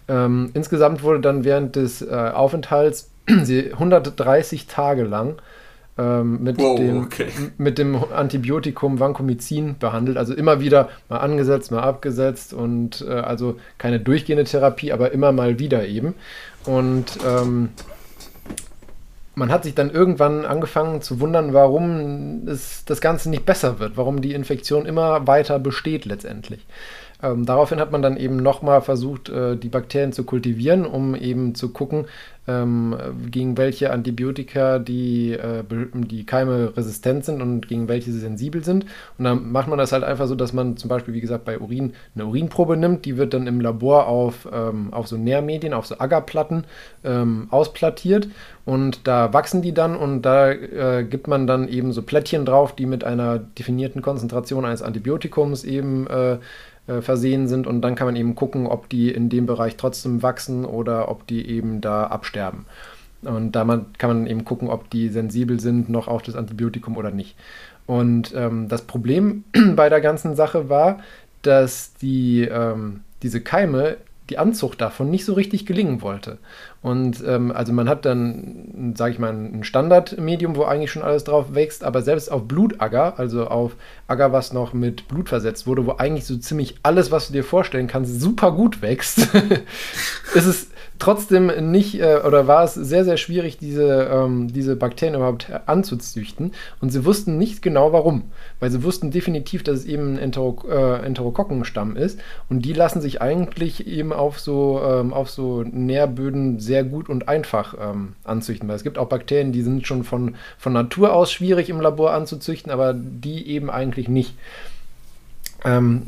Ähm, insgesamt wurde dann während des äh, Aufenthalts sie 130 Tage lang ähm, mit, wow, dem, okay. mit dem Antibiotikum Vancomycin behandelt. Also immer wieder mal angesetzt, mal abgesetzt und äh, also keine durchgehende Therapie, aber immer mal wieder eben. Und ähm, man hat sich dann irgendwann angefangen zu wundern, warum es das Ganze nicht besser wird, warum die Infektion immer weiter besteht letztendlich. Ähm, daraufhin hat man dann eben nochmal versucht, äh, die Bakterien zu kultivieren, um eben zu gucken, ähm, gegen welche Antibiotika die, äh, die Keime resistent sind und gegen welche sie sensibel sind. Und dann macht man das halt einfach so, dass man zum Beispiel, wie gesagt, bei Urin eine Urinprobe nimmt. Die wird dann im Labor auf, ähm, auf so Nährmedien, auf so Agarplatten ähm, ausplattiert. Und da wachsen die dann und da äh, gibt man dann eben so Plättchen drauf, die mit einer definierten Konzentration eines Antibiotikums eben äh, versehen sind und dann kann man eben gucken, ob die in dem Bereich trotzdem wachsen oder ob die eben da absterben. Und da kann man eben gucken, ob die sensibel sind noch auf das Antibiotikum oder nicht. Und ähm, das Problem bei der ganzen Sache war, dass die, ähm, diese Keime die Anzucht davon nicht so richtig gelingen wollte. Und ähm, also man hat dann, sage ich mal, ein Standardmedium, wo eigentlich schon alles drauf wächst, aber selbst auf Blutagar, also auf Agar, was noch mit Blut versetzt wurde, wo eigentlich so ziemlich alles, was du dir vorstellen kannst, super gut wächst, ist es trotzdem nicht, äh, oder war es sehr, sehr schwierig, diese, ähm, diese Bakterien überhaupt anzuzüchten. Und sie wussten nicht genau warum. Weil sie wussten definitiv, dass es eben ein Entero äh, Enterokokkenstamm ist. Und die lassen sich eigentlich eben auf so, ähm, auf so Nährböden sehr gut und einfach ähm, anzüchten. Weil es gibt auch Bakterien, die sind schon von, von Natur aus schwierig im Labor anzuzüchten, aber die eben eigentlich nicht. Ähm,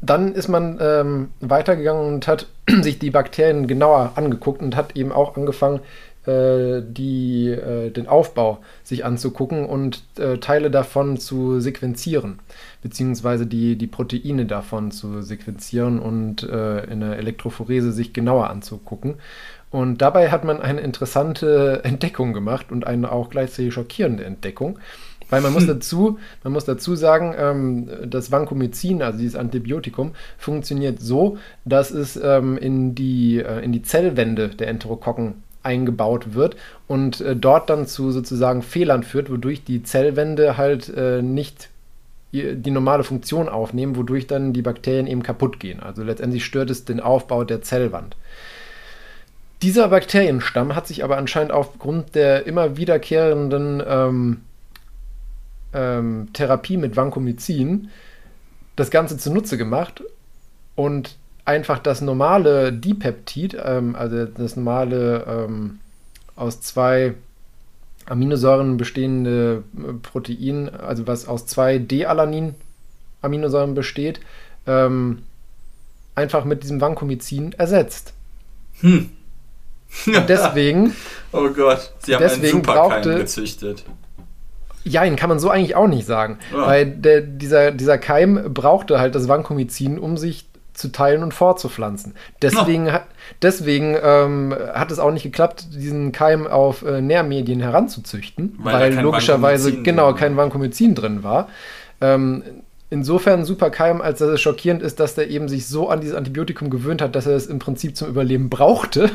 dann ist man ähm, weitergegangen und hat sich die Bakterien genauer angeguckt und hat eben auch angefangen, die, äh, den Aufbau sich anzugucken und äh, Teile davon zu sequenzieren, beziehungsweise die, die Proteine davon zu sequenzieren und äh, in der Elektrophorese sich genauer anzugucken. Und dabei hat man eine interessante Entdeckung gemacht und eine auch gleichzeitig schockierende Entdeckung. Weil man muss dazu, man muss dazu sagen, ähm, das Vancomycin, also dieses Antibiotikum, funktioniert so, dass es ähm, in, die, äh, in die Zellwände der Enterokokken eingebaut wird und äh, dort dann zu sozusagen Fehlern führt, wodurch die Zellwände halt äh, nicht die normale Funktion aufnehmen, wodurch dann die Bakterien eben kaputt gehen. Also letztendlich stört es den Aufbau der Zellwand. Dieser Bakterienstamm hat sich aber anscheinend aufgrund der immer wiederkehrenden ähm, ähm, Therapie mit Vancomycin das Ganze zunutze gemacht und einfach das normale Dipeptid, ähm, also das normale ähm, aus zwei Aminosäuren bestehende äh, Protein, also was aus zwei D-Alanin-Aminosäuren besteht, ähm, einfach mit diesem Vancomycin ersetzt. Hm. Und deswegen. oh Gott, sie haben deswegen einen Superkeim gezüchtet. Jein, kann man so eigentlich auch nicht sagen. Ja. Weil der, dieser, dieser Keim brauchte halt das Vancomycin, um sich zu teilen und fortzupflanzen. Deswegen, no. deswegen ähm, hat es auch nicht geklappt, diesen Keim auf äh, Nährmedien heranzuzüchten, weil, weil logischerweise genau kein Vancomycin drin war. Ähm, insofern ein super Keim, als dass es schockierend ist, dass der eben sich so an dieses Antibiotikum gewöhnt hat, dass er es im Prinzip zum Überleben brauchte.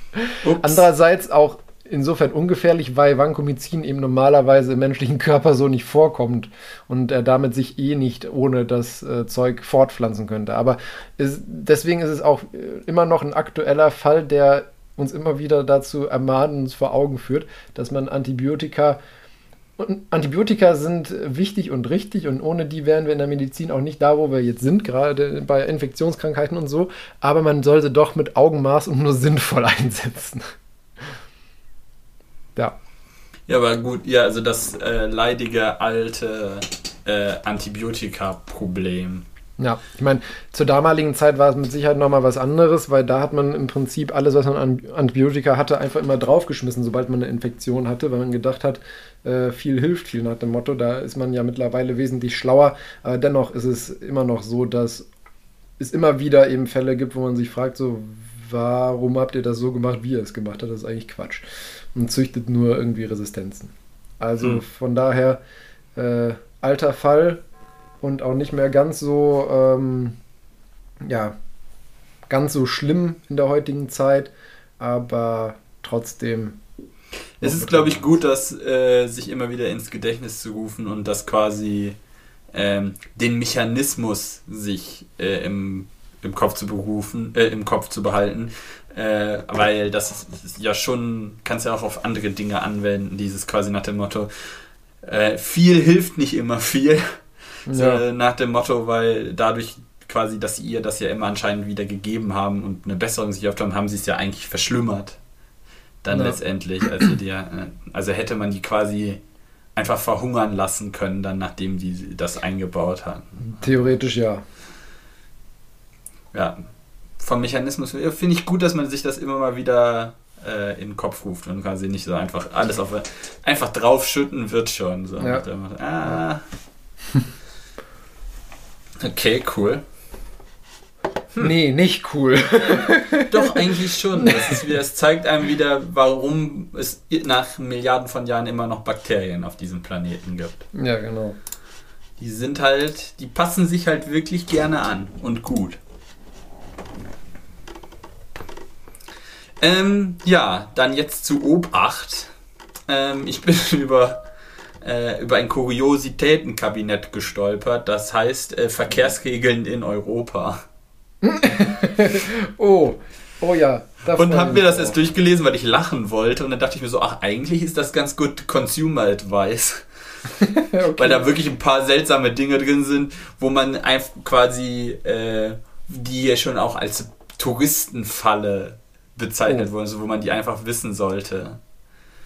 Andererseits auch insofern ungefährlich, weil Vancomycin eben normalerweise im menschlichen Körper so nicht vorkommt und er damit sich eh nicht ohne das äh, Zeug fortpflanzen könnte. Aber ist, deswegen ist es auch äh, immer noch ein aktueller Fall, der uns immer wieder dazu ermahnen, uns vor Augen führt, dass man Antibiotika und Antibiotika sind wichtig und richtig und ohne die wären wir in der Medizin auch nicht da, wo wir jetzt sind, gerade bei Infektionskrankheiten und so. Aber man sollte doch mit Augenmaß und nur sinnvoll einsetzen. Ja. Ja, aber gut, ja, also das äh, leidige alte äh, Antibiotika-Problem. Ja, ich meine, zur damaligen Zeit war es mit Sicherheit nochmal was anderes, weil da hat man im Prinzip alles, was man an Antibiotika hatte, einfach immer draufgeschmissen, sobald man eine Infektion hatte, weil man gedacht hat, äh, viel hilft viel nach dem Motto. Da ist man ja mittlerweile wesentlich schlauer, aber dennoch ist es immer noch so, dass es immer wieder eben Fälle gibt, wo man sich fragt, so, warum habt ihr das so gemacht, wie ihr es gemacht habt? Das ist eigentlich Quatsch und züchtet nur irgendwie Resistenzen. Also hm. von daher äh, alter Fall und auch nicht mehr ganz so, ähm, ja, ganz so schlimm in der heutigen Zeit, aber trotzdem. Es ist, glaube ich, gut, das äh, sich immer wieder ins Gedächtnis zu rufen und das quasi ähm, den Mechanismus sich äh, im, im Kopf zu berufen, äh, im Kopf zu behalten, äh, weil das ist ja schon, kannst ja auch auf andere Dinge anwenden, dieses quasi nach dem Motto, äh, viel hilft nicht immer viel, ja. nach dem Motto, weil dadurch quasi, dass sie ihr das ja immer anscheinend wieder gegeben haben und eine Besserung sich oft haben, haben sie es ja eigentlich verschlimmert. Dann ja. letztendlich. Also, die, äh, also hätte man die quasi einfach verhungern lassen können, dann nachdem die das eingebaut hatten. Theoretisch ja. Ja, vom Mechanismus finde ich gut, dass man sich das immer mal wieder äh, in den Kopf ruft und quasi nicht so einfach alles auf einfach draufschütten wird schon. So. Ja. Ah. Okay, cool. Hm. Nee, nicht cool. Doch, eigentlich schon. Das, ist wieder, das zeigt einem wieder, warum es nach Milliarden von Jahren immer noch Bakterien auf diesem Planeten gibt. Ja, genau. Die sind halt, die passen sich halt wirklich gerne an und gut. Ähm, ja, dann jetzt zu Obacht. Ähm, ich bin über, äh, über ein Kuriositätenkabinett gestolpert. Das heißt äh, Verkehrsregeln in Europa. oh, oh ja. Und habe mir das erst durchgelesen, weil ich lachen wollte. Und dann dachte ich mir so, ach, eigentlich ist das ganz gut Consumer Advice. okay. Weil da wirklich ein paar seltsame Dinge drin sind, wo man einfach quasi äh, die schon auch als Touristenfalle bezeichnet oh. wurden, also wo man die einfach wissen sollte.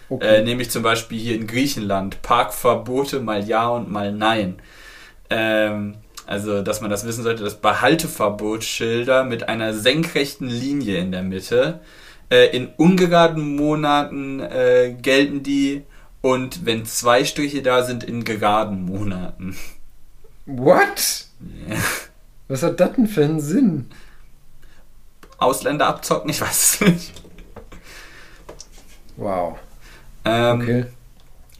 Okay. Äh, nämlich zum Beispiel hier in Griechenland Parkverbote mal ja und mal nein. Ähm, also, dass man das wissen sollte, dass Behalteverbotsschilder mit einer senkrechten Linie in der Mitte äh, in ungeraden Monaten äh, gelten die und wenn zwei Striche da sind, in geraden Monaten. What? Yeah. Was hat das denn für einen Sinn? Ausländer abzocken, ich weiß es nicht. Wow. Ähm, okay.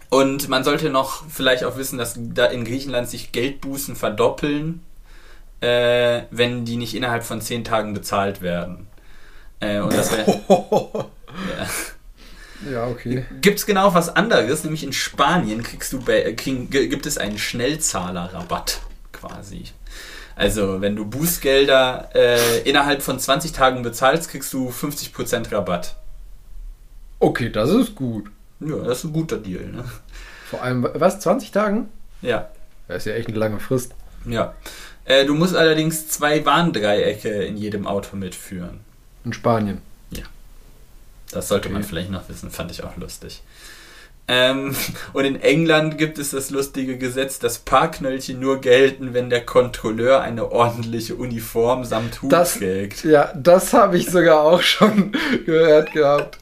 Und man sollte noch vielleicht auch wissen, dass da in Griechenland sich Geldbußen verdoppeln, äh, wenn die nicht innerhalb von zehn Tagen bezahlt werden. Äh, und das wäre. ja. ja, okay. Gibt es genau was anderes, nämlich in Spanien kriegst du bei, äh, krieg, gibt es einen Schnellzahlerrabatt quasi. Also, wenn du Bußgelder äh, innerhalb von 20 Tagen bezahlst, kriegst du 50% Rabatt. Okay, das ist gut. Ja, das ist ein guter Deal. Ne? Vor allem, was, 20 Tagen? Ja. Das ist ja echt eine lange Frist. Ja. Äh, du musst allerdings zwei Warndreiecke in jedem Auto mitführen. In Spanien? Ja. Das sollte okay. man vielleicht noch wissen, fand ich auch lustig. Ähm, und in England gibt es das lustige Gesetz, dass Parkknöllchen nur gelten, wenn der Kontrolleur eine ordentliche Uniform samt Hut das, trägt. Ja, das habe ich sogar auch schon gehört gehabt.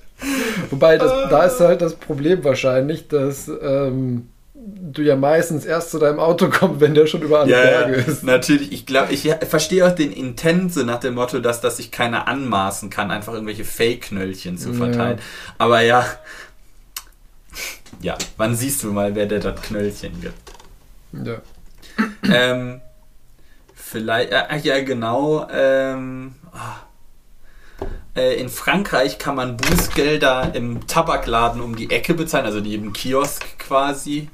Wobei, das, da ist halt das Problem wahrscheinlich, dass ähm, du ja meistens erst zu deinem Auto kommst, wenn der schon über alle Ja, Berge ja, ist. natürlich. Ich glaube, ich verstehe auch den Intent so nach dem Motto, dass das sich keiner anmaßen kann, einfach irgendwelche Fake-Knöllchen zu Ja. verteilen. Aber ja, ja, wann siehst du mal, wer dir das Knöllchen gibt? Ja. ähm, vielleicht, äh, ja, genau. Ähm, ah. Äh, in Frankreich kann man Bußgelder im Tabakladen um die Ecke bezahlen, also neben Kiosk quasi.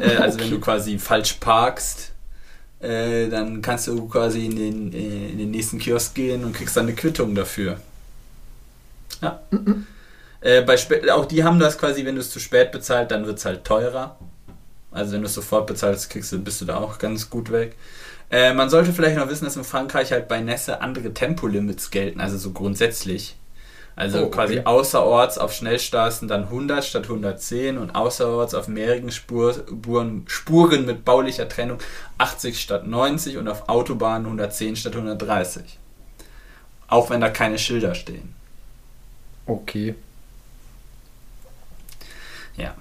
Äh, also wenn du quasi falsch parkst, äh, dann kannst du quasi in den, äh, in den nächsten Kiosk gehen und kriegst dann eine Quittung dafür. Ja. Äh, bei auch die haben das quasi, wenn du es zu spät bezahlt, dann wird es halt teurer. Also wenn du es sofort bezahlst, kriegst du, bist du da auch ganz gut weg. Äh, man sollte vielleicht noch wissen, dass in Frankreich halt bei Nässe andere Tempolimits gelten, also so grundsätzlich. Also Oh, okay. quasi außerorts auf Schnellstraßen dann 100 statt 110 und außerorts auf mehreren Spur, Spuren, Spuren mit baulicher Trennung 80 statt 90 und auf Autobahnen 110 statt 130. Auch wenn da keine Schilder stehen. Okay. Ja.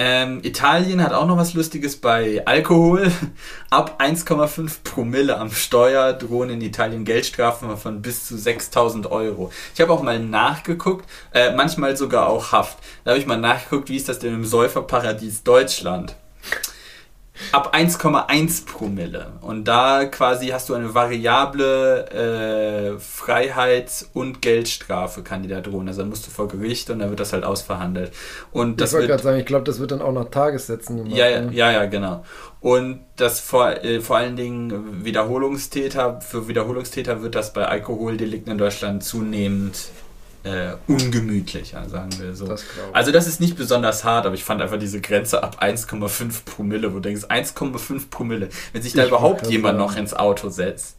Ähm, Italien hat auch noch was Lustiges bei Alkohol. Ab 1,5 Promille am Steuer drohen in Italien Geldstrafen von bis zu 6000 Euro. Ich habe auch mal nachgeguckt, äh, manchmal sogar auch Haft. Da habe ich mal nachgeguckt, wie ist das denn im Säuferparadies Deutschland? Ab 1,1 Promille. Und da quasi hast du eine variable äh, Freiheits- und Geldstrafe kann die da drohen. Also dann musst du vor Gericht und dann wird das halt ausverhandelt. Und das ich wollte gerade sagen, ich glaube, das wird dann auch nach Tagessätzen gemacht. ja, ja, ne? ja, ja, genau. Und das vor, äh, vor allen Dingen Wiederholungstäter, für Wiederholungstäter wird das bei Alkoholdelikten in Deutschland zunehmend äh, ungemütlicher, sagen wir so. Das. Also das ist nicht besonders hart, aber ich fand einfach diese Grenze ab 1,5 Promille, wo du denkst, 1,5 Promille, wenn sich da Ich überhaupt jemand noch ins Auto setzt.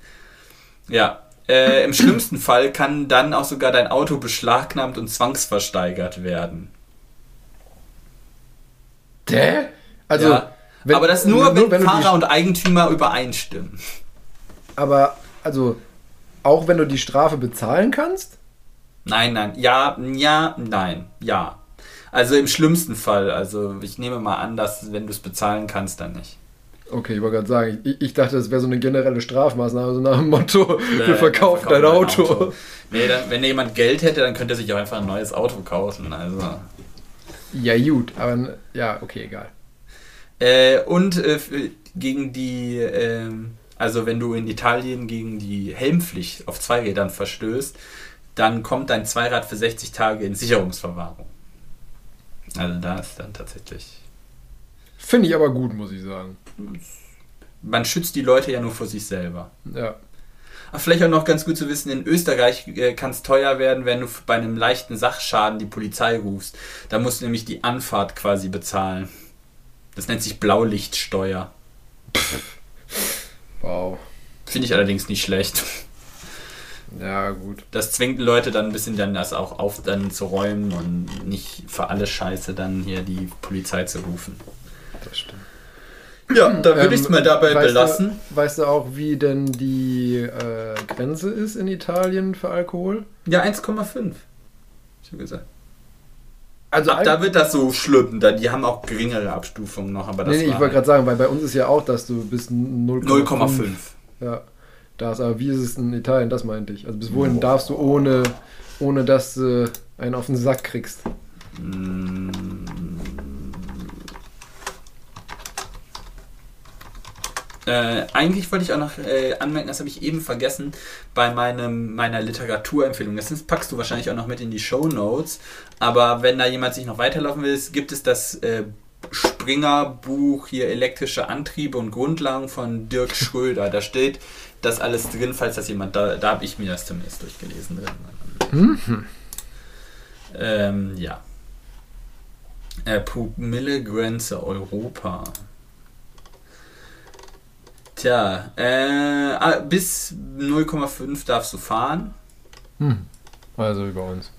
Ja, äh, im schlimmsten Fall kann dann auch sogar dein Auto beschlagnahmt und zwangsversteigert werden. Dä? Also, ja. wenn- aber das nur, nur wenn, wenn Fahrer und Eigentümer übereinstimmen. aber, also, auch wenn du die Strafe bezahlen kannst? Nein, nein, ja, ja, nein, ja. Also im schlimmsten Fall, also ich nehme mal an, dass wenn du es bezahlen kannst, dann nicht. Okay, ich wollte gerade sagen, ich, ich dachte, das wäre so eine generelle Strafmaßnahme, so nach dem Motto, Äh, wir verkaufen dein Auto. Nee, dann, wenn jemand Geld hätte, dann könnte er sich auch einfach ein neues Auto kaufen. Also. Ja, gut, aber ja, okay, egal. Äh, und äh, für- gegen die, ähm, also wenn du in Italien gegen die Helmpflicht auf Zweirädern verstößt, dann kommt dein Zweirad für 60 Tage in Sicherungsverwahrung. Also da ist dann tatsächlich. Finde ich aber gut, muss ich sagen. Man schützt die Leute ja nur vor sich selber. Ja. Ach, vielleicht auch noch ganz gut zu wissen, in Österreich äh, kann es teuer werden, wenn du bei einem leichten Sachschaden die Polizei rufst. Da musst du nämlich die Anfahrt quasi bezahlen. Das nennt sich Blaulichtsteuer. Wow. Finde ich allerdings nicht schlecht. Ja, gut. Das zwingt Leute dann ein bisschen dann das auch auf dann zu räumen und nicht für alle Scheiße dann hier die Polizei zu rufen. Das stimmt. Ja, da würde Ähm, ich es mal dabei weißt belassen. Du, weißt du auch, wie denn die äh, Grenze ist in Italien für Alkohol? Ja, 1,5. Ich habe gesagt. Also, Ab da wird das so schlimm. Da, die haben auch geringere Abstufungen noch, aber das nee, nee, ich wollte gerade sagen, weil bei uns ist ja auch, dass du bis 0,5. 0,5. Ja, da ist, aber wie ist es in Italien, das meinte ich. Also bis wohin Boah. darfst du ohne, ohne dass du einen auf den Sack kriegst? Mm. Äh, eigentlich wollte ich auch noch äh, anmerken, das habe ich eben vergessen, bei meinem, meiner Literaturempfehlung. Das packst du wahrscheinlich auch noch mit in die Show Notes. Aber wenn da jemand sich noch weiterlaufen will, gibt es das äh, Springer-Buch hier Elektrische Antriebe und Grundlagen von Dirk Schröder. Da steht das alles drin, falls das jemand, da, da habe ich mir das zumindest durchgelesen drin. Ähm, ja. Äh, Promillegrenze Europa. Tja, äh, ah, bis 0,5 darfst du fahren. Hm. Also über uns.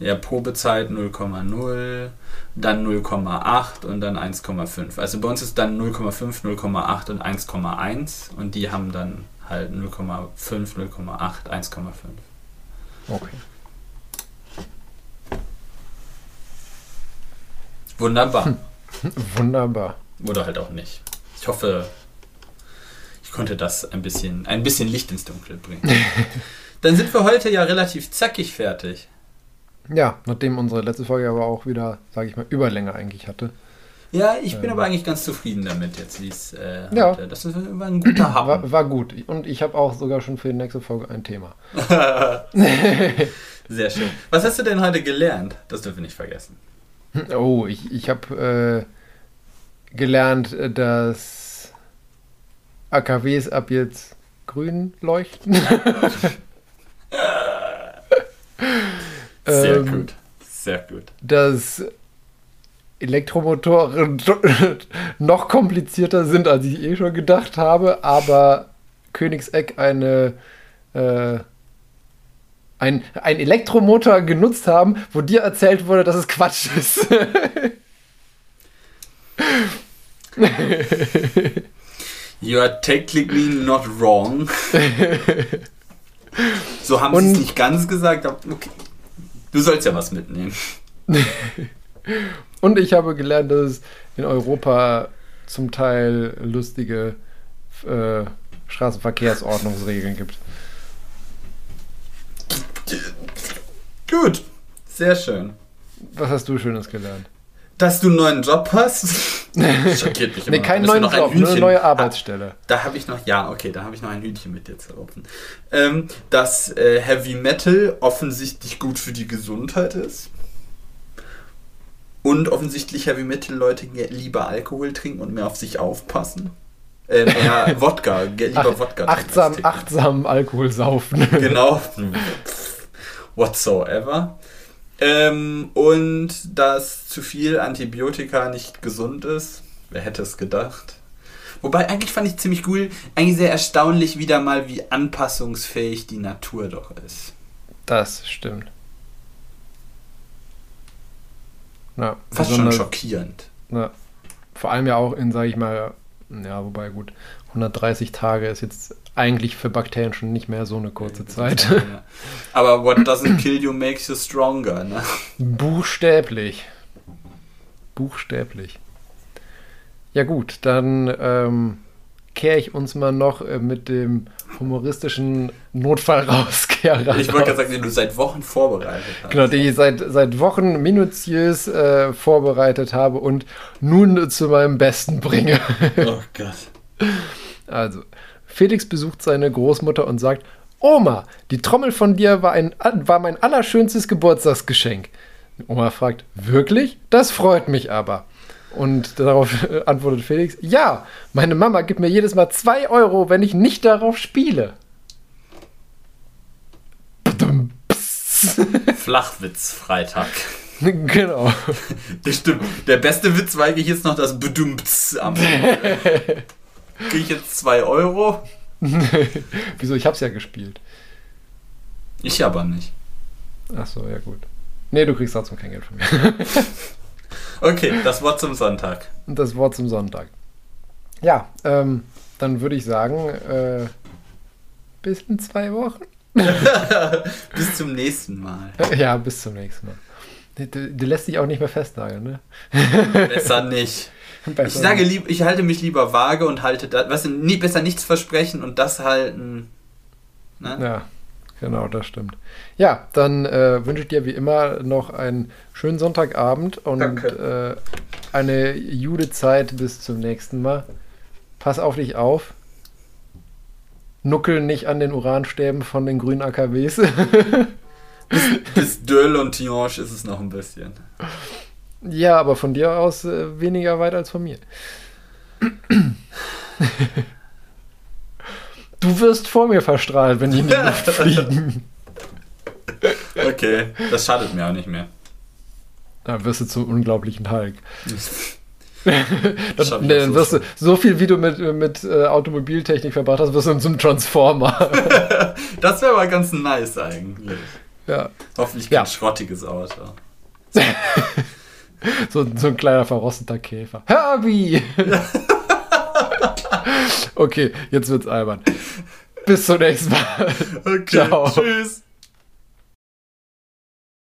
Ja, Probezeit 0,0, dann 0,8 und dann 1,5. Also bei uns ist dann 0,5, 0,8 und 1,1 und die haben dann halt 0,5, 0,8, 1,5. Okay. Wunderbar. Wunderbar. Oder halt auch nicht. Ich hoffe, ich konnte das ein bisschen, ein bisschen Licht ins Dunkel bringen. Dann sind wir heute ja relativ zackig fertig. Ja, nachdem unsere letzte Folge aber auch wieder, sage ich mal, Überlänge eigentlich hatte. Ja, ich bin ähm. aber eigentlich ganz zufrieden damit jetzt, wie es äh, ja. Hatte. Das war ein guter Happen. War, war gut. Und ich habe auch sogar schon für die nächste Folge ein Thema. Sehr schön. Was hast du denn heute gelernt? Das dürfen wir nicht vergessen. Oh, ich, ich habe äh, gelernt, dass AKWs ab jetzt grün leuchten. Sehr ähm, gut. Sehr gut. Dass Elektromotoren noch komplizierter sind, als ich eh schon gedacht habe, aber Königseck eine äh, ein, ein Elektromotor genutzt haben, wo dir erzählt wurde, dass es Quatsch ist. you are technically not wrong. so haben sie es nicht ganz gesagt, aber okay. Du sollst ja was mitnehmen. Und ich habe gelernt, dass es in Europa zum Teil lustige äh, Straßenverkehrsordnungsregeln gibt. Gut, sehr schön. Was hast du Schönes gelernt? Dass du einen neuen Job hast. Schockiert mich immer. Nee, keinen neuen Job, ein nur eine neue Arbeitsstelle. Ah, da habe ich noch, ja, okay, da habe ich noch ein Hühnchen mit dir zu rupfen. Ähm, dass äh, Heavy Metal offensichtlich gut für die Gesundheit ist. Und offensichtlich Heavy Metal Leute lieber Alkohol trinken und mehr auf sich aufpassen. Äh, mehr Wodka, lieber Ach, Wodka. Achtsam, achtsam Alkohol saufen. Genau. Whatsoever. Ähm, und dass zu viel Antibiotika nicht gesund ist. Wer hätte es gedacht? Wobei, eigentlich fand ich ziemlich cool, eigentlich sehr erstaunlich wieder mal, wie anpassungsfähig die Natur doch ist. Das stimmt. Ja, Fast schon schockierend. Ja, vor allem ja auch in, sag ich mal, ja, wobei gut, 130 Tage ist jetzt eigentlich für Bakterien schon nicht mehr so eine kurze Zeit. Ja. Aber what doesn't kill you makes you stronger, ne? Buchstäblich. Buchstäblich. Ja gut, dann ähm, kehre ich uns mal noch äh, mit dem humoristischen Notfallrauskehrer. Ich wollte gerade sagen, den du seit Wochen vorbereitet hast. Genau, den ich seit, seit Wochen minutiös äh, vorbereitet habe und nun zu meinem Besten bringe. Oh Gott. Also, Felix besucht seine Großmutter und sagt, Oma, die Trommel von dir war, ein, war mein allerschönstes Geburtstagsgeschenk. Oma fragt, wirklich? Das freut mich aber. Und darauf antwortet Felix, ja, meine Mama gibt mir jedes Mal zwei Euro, wenn ich nicht darauf spiele. Flachwitz-Freitag. Genau. Stimmt. Der beste Witz war eigentlich jetzt noch das Bedumps am Ende. Kriege ich jetzt zwei Euro? Wieso? Ich hab's ja gespielt. Ich aber nicht. Ach so, ja gut. Nee, du kriegst trotzdem kein Geld von mir. okay, das Wort zum Sonntag. Das Wort zum Sonntag. Ja, ähm, dann würde ich sagen, äh, bis in zwei Wochen. bis zum nächsten Mal. Ja, bis zum nächsten Mal. Die, die lässt sich auch nicht mehr festnageln, ne? Besser nicht. Besser ich sage lieb, ich halte mich lieber vage und halte das, was nie besser nichts versprechen und das halten. Ne? Ja, genau, das stimmt. Ja, dann äh, wünsche ich dir wie immer noch einen schönen Sonntagabend und äh, eine jude Zeit bis zum nächsten Mal. Pass auf dich auf. Nuckel nicht an den Uranstäben von den grünen AKWs. bis, bis Döll und Tiange ist es noch ein bisschen. Ja, aber von dir aus äh, weniger weit als von mir. du wirst vor mir verstrahlt, wenn die in die Luft fliegen. Okay, das schadet mir auch nicht mehr. Dann wirst du zum unglaublichen Hulk. das, nee, dann wirst du so viel, wie du mit, mit äh, Automobiltechnik verbracht hast, wirst du zum Transformer. das wäre aber ganz nice eigentlich. Ja. Hoffentlich kein ja. schrottiges Auto. So, so ein kleiner verrosteter Käfer. Herbie! okay, jetzt wird's albern. Bis zum nächsten Mal. Okay, Ciao. tschüss.